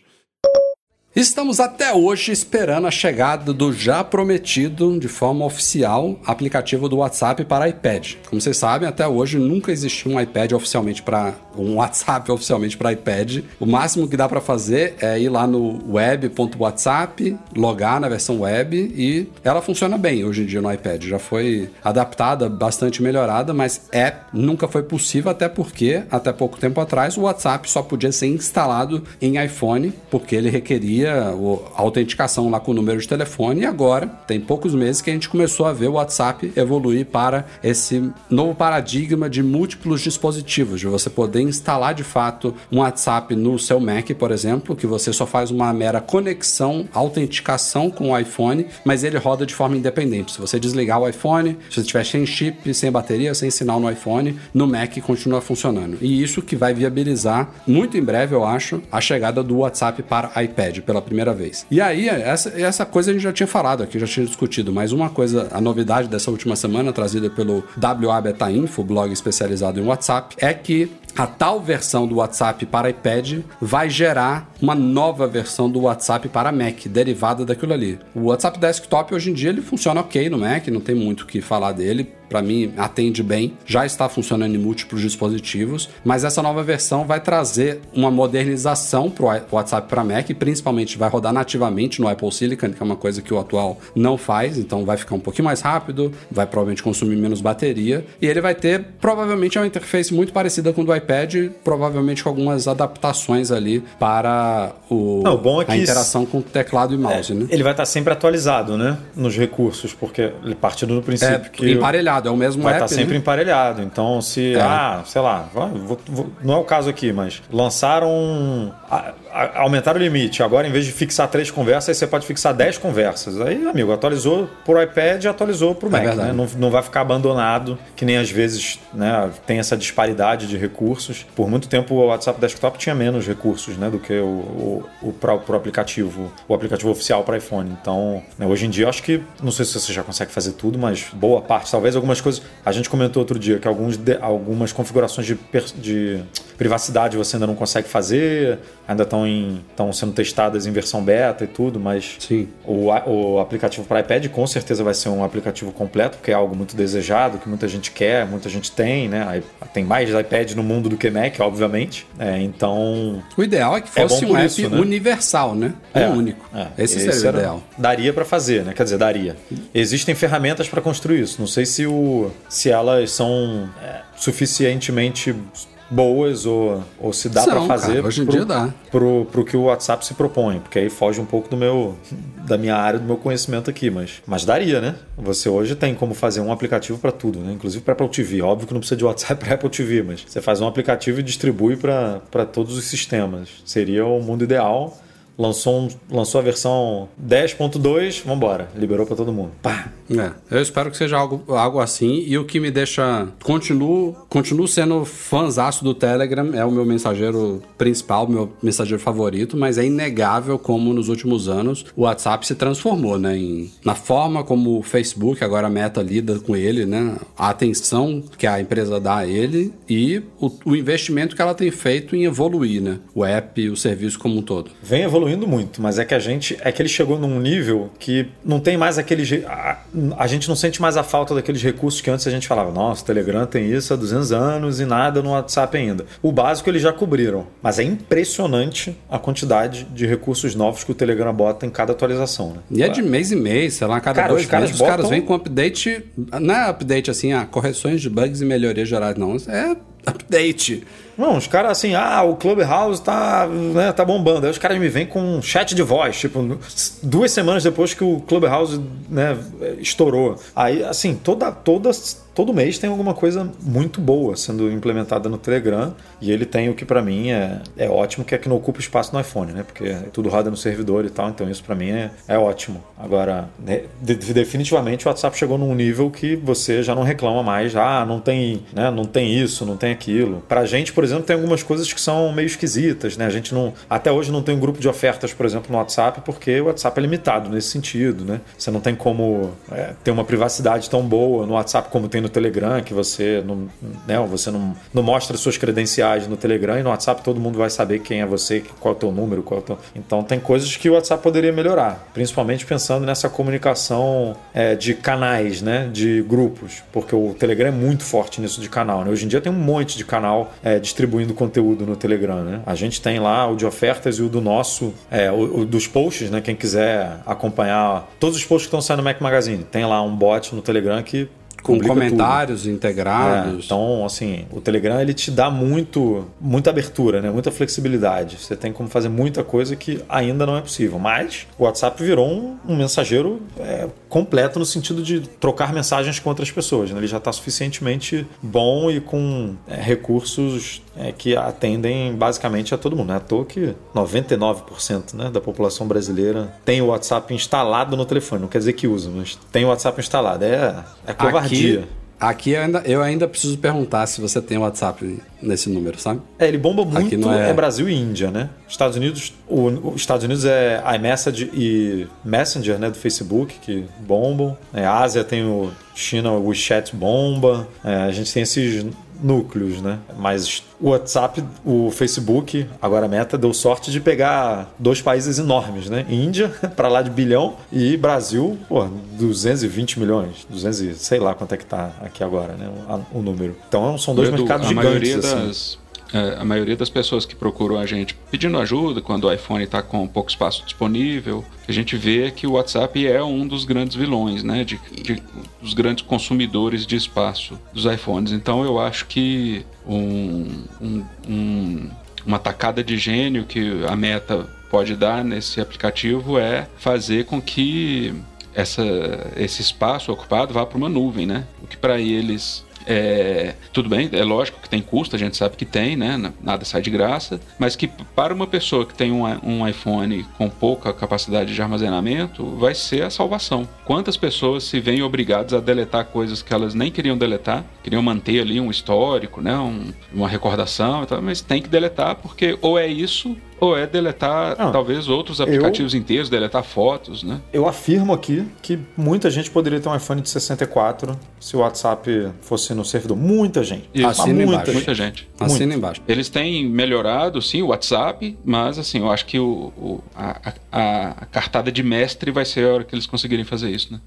A: Estamos até hoje esperando a chegada do já prometido, de forma oficial, aplicativo do WhatsApp para iPad. Como vocês sabem, até hoje nunca existiu um iPad oficialmente para um WhatsApp [LAUGHS] oficialmente para iPad. O máximo que dá para fazer é ir lá no web.whatsapp, logar na versão web e ela funciona bem hoje em dia no iPad. Já foi adaptada, bastante melhorada, mas app nunca foi possível até porque até pouco tempo atrás o WhatsApp só podia ser instalado em iPhone porque ele requeria a autenticação lá com o número de telefone e agora tem poucos meses que a gente começou a ver o WhatsApp evoluir para esse novo paradigma de múltiplos dispositivos, de você poder instalar de fato um WhatsApp no seu Mac, por exemplo, que você só faz uma mera conexão, autenticação com o iPhone, mas ele roda de forma independente. Se você desligar o iPhone, se você estiver sem chip, sem bateria, sem sinal no iPhone, no Mac continua funcionando. E isso que vai viabilizar muito em breve, eu acho, a chegada do WhatsApp para iPad pela primeira vez. E aí, essa, essa coisa a gente já tinha falado aqui, já tinha discutido, mas uma coisa, a novidade dessa última semana, trazida pelo WA Beta Info, blog especializado em WhatsApp, é que a tal versão do WhatsApp para iPad vai gerar uma nova versão do WhatsApp para Mac, derivada daquilo ali. O WhatsApp Desktop hoje em dia ele funciona ok no Mac, não tem muito o que falar dele. Para mim, atende bem, já está funcionando em múltiplos dispositivos, mas essa nova versão vai trazer uma modernização para o WhatsApp para Mac, principalmente vai rodar nativamente no Apple Silicon, que é uma coisa que o atual não faz, então vai ficar um pouquinho mais rápido, vai provavelmente consumir menos bateria, e ele vai ter provavelmente uma interface muito parecida com o do iPad, provavelmente com algumas adaptações ali para o,
B: Não, o bom é que
A: a interação com teclado e mouse,
B: é,
A: né?
B: Ele vai estar sempre atualizado, né? Nos recursos, porque ele parte do princípio
A: é,
B: que.
A: Emparelhado, é o mesmo
B: vai
A: app.
B: Vai estar sempre
A: né?
B: emparelhado. Então, se. É. Ah, sei lá, vou, vou, não é o caso aqui, mas lançaram. A, a, aumentaram o limite. Agora, em vez de fixar três conversas, você pode fixar dez conversas. Aí, amigo, atualizou pro iPad e atualizou pro Mac. É né? não, não vai ficar abandonado, que nem às vezes né, tem essa disparidade de recursos. Por muito tempo o WhatsApp Desktop tinha menos recursos né, do que o, o, o pro aplicativo, o aplicativo oficial para iPhone. Então, né, hoje em dia, eu acho que, não sei se você já consegue fazer tudo, mas boa parte, talvez algumas coisas. A gente comentou outro dia que alguns de, algumas configurações de, de privacidade você ainda não consegue fazer, ainda estão estão sendo testadas em versão beta e tudo, mas
A: Sim.
B: O, o aplicativo para iPad com certeza vai ser um aplicativo completo, porque é algo muito desejado, que muita gente quer, muita gente tem, né? Tem mais iPad no mundo do que Mac, obviamente. É, então.
A: O ideal é que fosse é um app isso, né? universal, né?
B: É,
A: um único.
B: É. Esse, Esse seria o ideal. Daria para fazer, né? Quer dizer, daria. Existem ferramentas para construir isso. Não sei se, o, se elas são é, suficientemente boas ou, ou se dá para fazer
A: cara, hoje em pro, dia dá.
B: Pro, pro que o WhatsApp se propõe, porque aí foge um pouco do meu da minha área, do meu conhecimento aqui, mas mas daria, né? Você hoje tem como fazer um aplicativo para tudo, né? Inclusive para Apple TV. Óbvio que não precisa de WhatsApp [LAUGHS] para Apple TV, mas você faz um aplicativo e distribui para todos os sistemas. Seria o mundo ideal lançou, um, lançou a versão 10.2, vambora, liberou para todo mundo. Pá.
A: É, eu espero que seja algo, algo assim. E o que me deixa. Continuo, continuo sendo fãzaço do Telegram, é o meu mensageiro principal, meu mensageiro favorito, mas é inegável como nos últimos anos o WhatsApp se transformou, né? Em, na forma como o Facebook, agora a meta lida com ele, né? A atenção que a empresa dá a ele e o, o investimento que ela tem feito em evoluir, né? O app o serviço como um todo.
B: Vem evoluindo muito, mas é que a gente. É que ele chegou num nível que não tem mais aquele. A, a gente não sente mais a falta daqueles recursos que antes a gente falava, nossa, o Telegram tem isso há 200 anos e nada no WhatsApp ainda. O básico eles já cobriram, mas é impressionante a quantidade de recursos novos que o Telegram bota em cada atualização. Né?
A: E é de mês em mês, sei lá, cada Cara, dois os caras meses botam... os caras vêm com update, não é update assim, ah, correções de bugs e melhorias gerais, não, é update.
B: Não, os caras assim, ah, o Clubhouse tá, né, tá bombando. Aí os caras me vêm com um chat de voz, tipo, duas semanas depois que o Clubhouse né, estourou. Aí, assim, toda, toda, todo mês tem alguma coisa muito boa sendo implementada no Telegram. E ele tem o que para mim é, é ótimo, que é que não ocupa espaço no iPhone, né? Porque tudo roda no servidor e tal, então isso para mim é, é ótimo. Agora, né, de, definitivamente o WhatsApp chegou num nível que você já não reclama mais, ah, não tem, né, não tem isso, não tem aquilo. Pra gente, por exemplo, exemplo, tem algumas coisas que são meio esquisitas, né? A gente não. Até hoje não tem um grupo de ofertas, por exemplo, no WhatsApp, porque o WhatsApp é limitado nesse sentido, né? Você não tem como é, ter uma privacidade tão boa no WhatsApp como tem no Telegram, que você não, né, você não, não mostra suas credenciais no Telegram e no WhatsApp todo mundo vai saber quem é você, qual é o teu número, qual é o teu... Então tem coisas que o WhatsApp poderia melhorar, principalmente pensando nessa comunicação é, de canais, né? De grupos, porque o Telegram é muito forte nisso de canal, né? Hoje em dia tem um monte de canal é, distribuindo conteúdo no Telegram, né? A gente tem lá o de ofertas e o do nosso, é, o, o, dos posts, né? Quem quiser acompanhar todos os posts que estão saindo no Mac Magazine, tem lá um bot no Telegram que
A: com comentários tudo. integrados.
B: É, então, assim, o Telegram ele te dá muito, muita abertura, né? muita flexibilidade. Você tem como fazer muita coisa que ainda não é possível. Mas o WhatsApp virou um, um mensageiro é, completo no sentido de trocar mensagens com outras pessoas. Né? Ele já está suficientemente bom e com é, recursos é, que atendem basicamente a todo mundo. Não é à toa que 99% né, da população brasileira tem o WhatsApp instalado no telefone. Não quer dizer que usa, mas tem o WhatsApp instalado. É, é covardia.
A: Aqui... Aqui eu ainda, eu ainda preciso perguntar se você tem WhatsApp nesse número, sabe?
B: É, ele bomba muito, é... é... Brasil e Índia, né? Estados Unidos, o, os Estados Unidos é iMessage e Messenger, né, do Facebook, que bombam. É, a Ásia tem o China, o WeChat bomba. É, a gente tem esses núcleos, né? Mas o WhatsApp, o Facebook, agora a Meta, deu sorte de pegar dois países enormes, né? Índia, [LAUGHS] para lá de bilhão, e Brasil, pô, 220 milhões, 200 e sei lá quanto é que tá aqui agora, né? O, o número. Então são dois Edu, mercados gigantes. assim.
C: das é, a maioria das pessoas que procuram a gente pedindo ajuda quando o iPhone está com pouco espaço disponível, a gente vê que o WhatsApp é um dos grandes vilões, né, de, de, dos grandes consumidores de espaço dos iPhones. Então eu acho que um, um, um, uma tacada de gênio que a Meta pode dar nesse aplicativo é fazer com que essa, esse espaço ocupado vá para uma nuvem, né? O que para eles é, tudo bem, é lógico que tem custo, a gente sabe que tem, né? Nada sai de graça, mas que para uma pessoa que tem um, um iPhone com pouca capacidade de armazenamento, vai ser a salvação. Quantas pessoas se veem obrigadas a deletar coisas que elas nem queriam deletar, queriam manter ali um histórico, né? Um, uma recordação, mas tem que deletar porque ou é isso ou é deletar Não, talvez outros aplicativos eu, inteiros, deletar fotos, né?
B: Eu afirmo aqui que muita gente poderia ter um iPhone de 64 se o WhatsApp fosse no servidor. Muita gente.
A: Assina
C: muita
A: embaixo.
C: Gente. Muita gente.
A: Assina embaixo.
C: Eles têm melhorado, sim, o WhatsApp, mas assim, eu acho que o, o a, a, a cartada de mestre vai ser a hora que eles conseguirem fazer isso, né?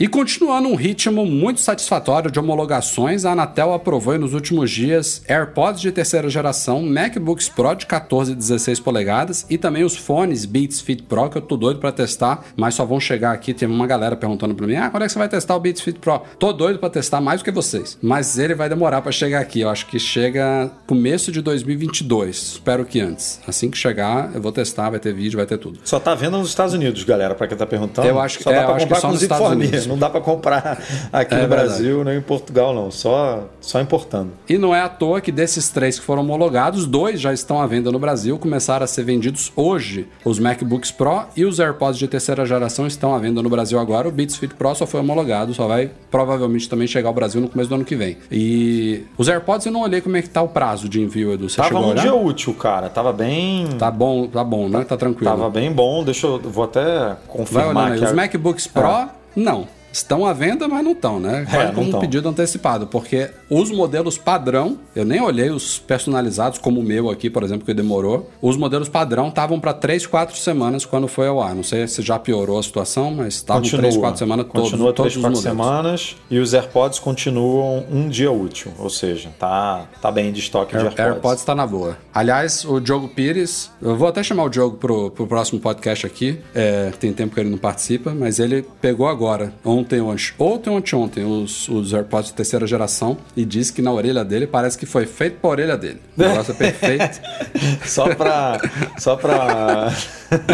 A: E continuando um ritmo muito satisfatório de homologações, a Anatel aprovou nos últimos dias AirPods de terceira geração, MacBooks Pro de 14 e 16 polegadas e também os fones Beats Fit Pro que eu tô doido para testar, mas só vão chegar aqui. Tem uma galera perguntando para mim: "Ah, quando é que você vai testar o Beats Fit Pro?". Tô doido para testar mais do que vocês, mas ele vai demorar para chegar aqui. Eu acho que chega começo de 2022. Espero que antes. Assim que chegar, eu vou testar, vai ter vídeo, vai ter tudo.
B: Só tá vendo nos Estados Unidos, galera, para quem tá perguntando.
A: Eu acho que
B: só
A: é,
B: dá pra
A: acho
B: comprar nos
A: Estados Unidos
B: não dá para comprar aqui é no verdade. Brasil nem em Portugal, não. Só, só importando.
A: E não é à toa que desses três que foram homologados, dois já estão à venda no Brasil, começaram a ser vendidos hoje. Os MacBooks Pro e os AirPods de terceira geração estão à venda no Brasil agora. O Beats Fit Pro só foi homologado, só vai provavelmente também chegar ao Brasil no começo do ano que vem. E os AirPods eu não olhei como é que tá o prazo de envio, Edu. Você
B: Tava
A: um
B: dia útil, cara. Tava bem.
A: Tá bom, tá bom, né? Tá tranquilo.
B: Tava bem bom. Deixa eu. Vou até confirmar. Vai olhando
A: aí. Os MacBooks Pro, ah. não. Estão à venda, mas não estão, né? É, como um pedido antecipado, porque os modelos padrão, eu nem olhei os personalizados, como o meu aqui, por exemplo, que demorou. Os modelos padrão estavam para 3, 4 semanas quando foi ao ar. Não sei se já piorou a situação, mas estavam 3, 4 semanas todos,
B: Continua
A: todos
B: 3, 4 semanas e os AirPods continuam um dia útil, ou seja, tá, tá bem de estoque Air, de AirPods.
A: AirPods tá na boa. Aliás, o Diogo Pires, eu vou até chamar o Diogo pro, pro próximo podcast aqui, é, tem tempo que ele não participa, mas ele pegou agora, ontem, ontem, ontem, ontem, ontem, os, os AirPods de terceira geração e disse que na orelha dele parece que foi feito pra orelha dele. O negócio é perfeito. [LAUGHS]
B: só pra. Só pra. [LAUGHS]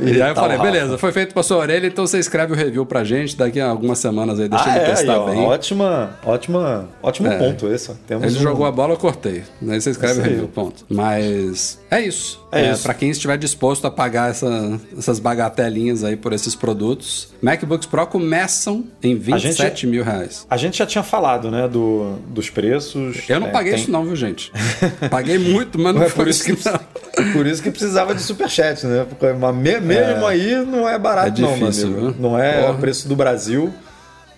A: E aí eu falei, beleza, foi feito pra sua orelha, então você escreve o review pra gente daqui a algumas semanas aí, deixa
B: Ah,
A: ele
B: é,
A: testar
B: aí, ó,
A: bem.
B: ótima, ótima, ótimo
A: É.
B: ponto esse. Temos
A: Ele
B: um-
A: jogou a bola, eu cortei. Aí você escreve o review, ponto. Mas é isso.
B: É isso.
A: Pra quem estiver disposto a pagar essa- essas bagatelinhas aí por esses produtos, MacBooks Pro começam em 27 mil reais.
B: A gente já tinha falado, né, do, dos preços.
A: Eu não
B: É,
A: paguei
B: tem-
A: isso não, viu, gente? [LAUGHS] Paguei muito, mas não
B: É
A: foi
B: por isso, que,
A: não. [LAUGHS]
B: por isso que precisava de superchat, né? Porque mesmo aí não é barato,
A: É
B: não, meu
A: difícil,
B: amigo.
A: viu?
B: Não é
A: Porra.
B: o preço do Brasil,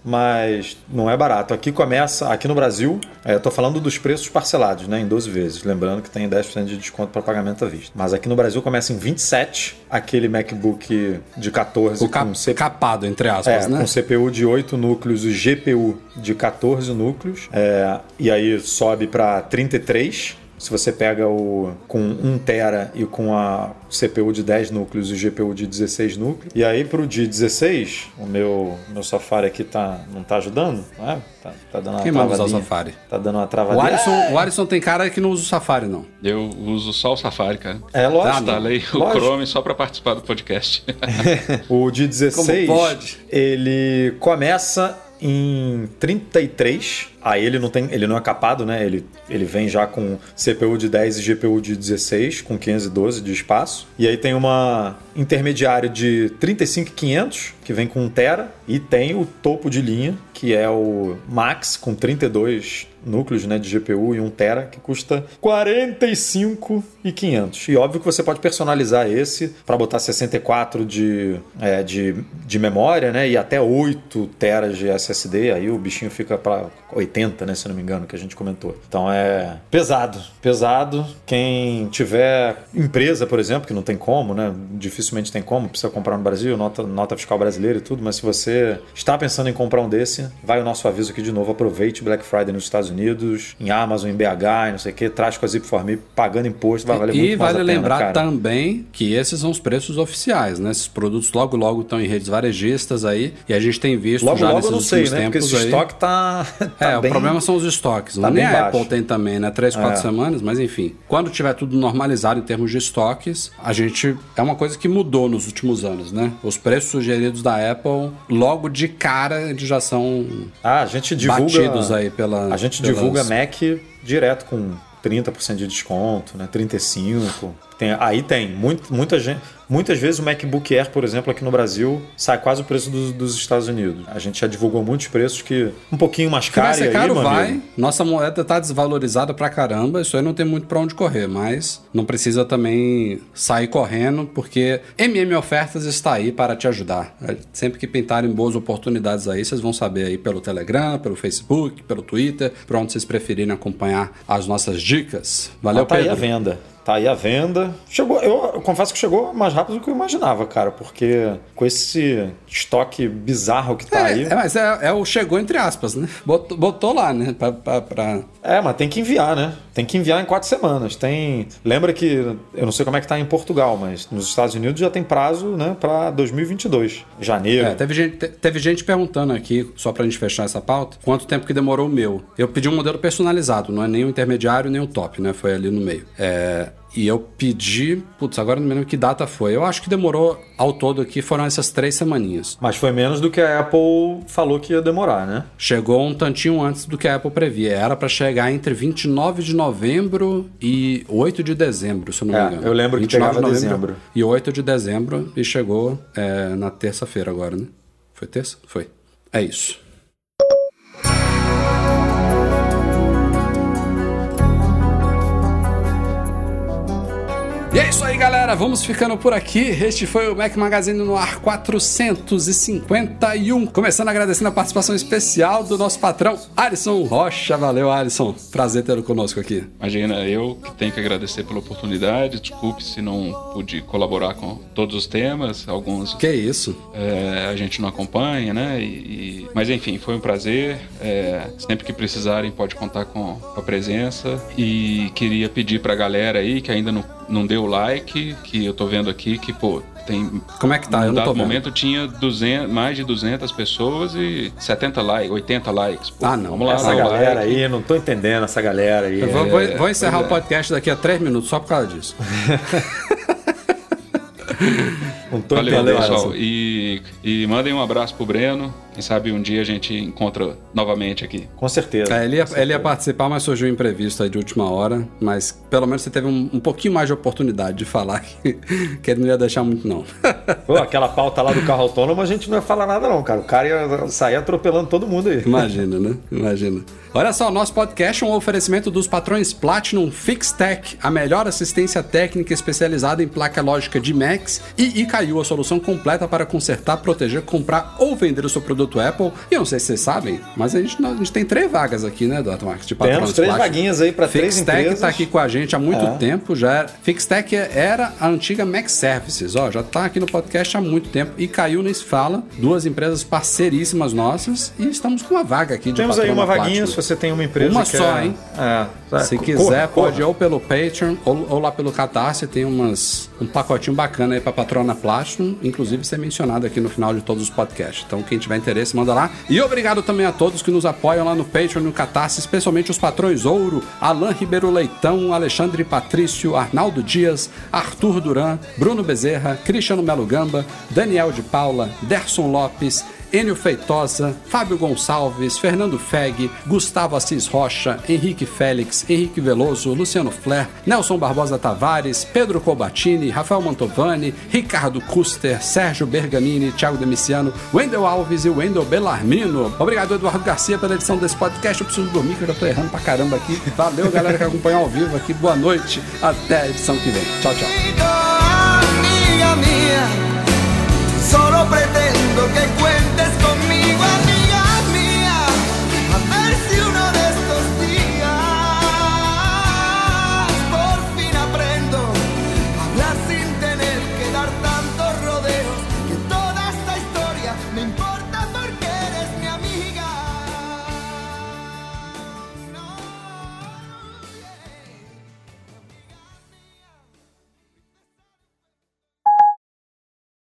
B: mas não é barato. Aqui começa, aqui no Brasil, é, eu tô falando dos preços parcelados, né? Em 12 vezes. Lembrando que tem 10% de desconto para pagamento à vista. Mas aqui no Brasil começa em 27, aquele MacBook de 14
A: O cap-
B: com CPU.
A: capado, entre aspas,
B: É,
A: né?
B: com CPU de 8 núcleos e GPU de 14 núcleos. É, e aí sobe para 33. Se você pega o com 1 tera e com a CPU de 10 núcleos e GPU de 16 núcleos. E aí pro de 16, o meu, meu Safari aqui tá, não tá ajudando, não é? Tá, tá dando uma
A: Quem manda usar o
B: travadinha.
A: Safari?
B: Tá dando uma
A: O
B: travadinha.
A: Alisson, o Alisson tem cara que não usa o Safari, não.
C: Eu uso só o Safari, cara.
B: É lógico.
C: Instalei o
B: lógico.
C: Chrome só pra participar do podcast. [LAUGHS]
B: O de 16,
A: Como pode?
B: ele começa em 33. Aí ele não tem, ele não é capado, né? Ele, ele vem já com CPU de 10 e GPU de 16, com 512 de espaço. E aí tem uma intermediário de 35500, que vem com 1 tera, e tem o topo de linha, que é o Max com 32 núcleos, né, de GPU e 1 tera, que custa 45,500. E óbvio que você pode personalizar esse para botar 64 de, é, de, de memória, né, e até 8 teras de SSD, aí o bichinho fica para 80, né, se não me engano, que a gente comentou. Então é pesado, pesado. Quem tiver empresa, por exemplo, que não tem como, né, dificilmente tem como, precisa comprar no Brasil, nota, nota fiscal brasileira e tudo, mas se você está pensando em comprar um desse, vai o nosso aviso aqui de novo, aproveite Black Friday nos Estados Unidos, em Amazon, em BH, e não sei o que, traz com a Zip for Me, pagando imposto, vai valer
A: e
B: muito mais
A: vale
B: a pena,
A: lembrar
B: cara.
A: também que esses são os preços oficiais, né? Esses produtos logo logo estão em redes varejistas aí e a gente tem visto
B: Logo,
A: já
B: logo
A: nesses
B: não sei, né? Porque esse
A: aí.
B: estoque tá, [LAUGHS] tá
A: é,
B: bem...
A: o problema são os estoques.
B: tá
A: Nem a. Apple tem também, né? Três, quatro
B: É.
A: semanas, mas enfim. Quando tiver tudo normalizado em termos de estoques, a gente. É uma coisa que mudou nos últimos anos, né? Os preços sugeridos da Apple, logo de cara, eles já são
B: Ah, a gente divulga...
A: batidos aí pela.
B: A gente
A: pelas-
B: divulga Mac direto com 30% de desconto, né? 35%. Tem, aí tem. Muito, muita gente, muitas vezes o MacBook Air, por exemplo, aqui no Brasil, sai quase o preço dos, dos Estados Unidos. A gente já divulgou muitos preços que um pouquinho mais
A: Se vai
B: caro.
A: ser
B: aí,
A: caro,
B: meu
A: vai.
B: amigo,
A: Nossa moeda tá desvalorizada pra caramba. Isso aí não tem muito pra onde correr, mas não precisa também sair correndo, porque MM Ofertas está aí para te ajudar. É, Sempre que pintarem boas oportunidades aí, vocês vão saber aí pelo Telegram, pelo Facebook, pelo Twitter, por onde vocês preferirem acompanhar as nossas dicas. Valeu,
B: Ah, tá aí a
A: Pedro.
B: venda. Tá aí a venda. Chegou, eu, eu confesso que chegou mais rápido do que eu imaginava, cara, porque com esse estoque bizarro que tá aí.
A: É, é, mas é, é o chegou entre aspas, né? Botou, botou lá, né? Pra, pra- pra-
B: É, mas tem que enviar, né? Tem que enviar em quatro semanas. Tem. Lembra que eu não sei como é que tá em Portugal, mas nos Estados Unidos já tem prazo, né, para 2022, janeiro.
A: É, teve gente, te- teve gente perguntando aqui, só pra gente fechar essa pauta, quanto tempo que demorou o meu. Eu pedi um modelo personalizado, não é nem o intermediário nem o top, né? Foi ali no meio. É, e eu pedi, putz, agora não me lembro que data foi. Eu acho que demorou ao todo aqui, foram essas três semaninhas.
B: Mas foi menos do que a Apple falou que ia demorar, né?
A: Chegou um tantinho antes do que a Apple previa. Era pra chegar entre 29 de novembro e 8 de dezembro, se eu não
B: É,
A: me engano.
B: eu lembro que
A: 29 de novembro
B: dezembro.
A: E 8 de dezembro e chegou é, na terça-feira agora, né? Foi terça? Foi. É isso. E é isso aí, galera. Vamos ficando por aqui. Este foi o Mac Magazine no ar 451. Começando agradecendo a participação especial do nosso patrão, Alisson Rocha. Valeu, Alisson. Prazer tê-lo conosco aqui.
C: Imagina, eu que tenho que agradecer pela oportunidade. Desculpe se não pude colaborar com todos os temas. Alguns
A: Que isso?
C: é, a gente não acompanha, né? E- e- mas enfim, foi um prazer. É, sempre que precisarem, pode contar com a presença. E queria pedir pra galera aí que ainda não, não deu like, que eu tô vendo aqui que, pô, tem.
A: Como é que tá? Eu
C: No
A: não tô
C: dado
A: vendo.
C: momento tinha 200, mais de 200 pessoas e 70 likes, 80 likes. Pô,
A: Ah, não.
C: Vamos lá,
B: Essa galera
C: like.
B: aí, não tô entendendo essa galera aí.
A: Eu vou, vou- vou encerrar
C: pois
A: o
C: é.
A: podcast daqui a três minutos só por causa disso. [LAUGHS]
B: Não tô
C: Valeu,
B: entendendo
C: pessoal. E, e mandem um abraço pro Breno. Quem sabe um dia a gente encontra novamente aqui.
B: Com certeza.
A: É, ele, ia,
B: com certeza.
A: ele ia participar, mas surgiu um imprevisto aí de última hora. Mas pelo menos você teve um, um pouquinho mais de oportunidade de falar [LAUGHS] que, que ele não ia deixar muito, não. [LAUGHS]
B: Pô, aquela pauta lá do carro autônomo, a gente não ia falar nada, não, cara. O cara ia sair atropelando todo mundo aí.
A: Imagina, né? Imagina. Olha só, nosso podcast é um oferecimento dos patrões Platinum FixTech, a melhor assistência técnica especializada em placa lógica de Macs, e Icaiu, a solução completa para consertar, proteger, comprar ou vender o seu produto Apple. E eu não sei se vocês sabem, mas a gente, a gente tem três vagas aqui, né, Dr. Marcos, de
B: Temos três
A: Platinum.
B: vaguinhas aí para três
A: FixTech
B: empresas.
A: está aqui com a gente há muito
B: É.
A: tempo, já era. FixTech era a antiga Mac Services, ó, já tá aqui no podcast há muito tempo e caiu nesse fala, duas empresas parceiríssimas nossas e estamos com uma vaga aqui de
B: Temos aí uma vaguinha,
A: Platinum.
B: se você tem uma empresa
A: Uma só,
B: é-
A: hein?
B: É.
A: Se
B: Corra,
A: quiser,
B: corra.
A: pode ou pelo Patreon ou, ou lá pelo Catarse, tem umas, um pacotinho bacana aí pra patrona Platinum, inclusive ser mencionado aqui no final de todos os podcasts. Então, quem tiver interesse, manda lá. E obrigado também a todos que nos apoiam lá no Patreon e no Catarse, especialmente os patrões Ouro, Alain Ribeiro Leitão, Alexandre Patrício, Arnaldo Dias, Arthur Duran, Bruno Bezerra, Cristiano Melo Gamba, Daniel de Paula, Derson Lopes, Enio Feitosa, Fábio Gonçalves, Fernando Feg, Gustavo Assis Rocha, Henrique Félix, Henrique Veloso, Luciano Flair, Nelson Barbosa Tavares, Pedro Colbatini, Rafael Mantovani, Ricardo Custer, Sérgio Bergamini, Thiago Demiciano, Wendel Alves e Wendel Bellarmino. Obrigado, Eduardo Garcia, pela edição desse podcast. Eu preciso dormir, que eu já tô errando pra caramba aqui. Valeu, galera que acompanhou ao vivo aqui. Boa noite. Até a edição que vem. Tchau, tchau.
D: pretendo que cuentes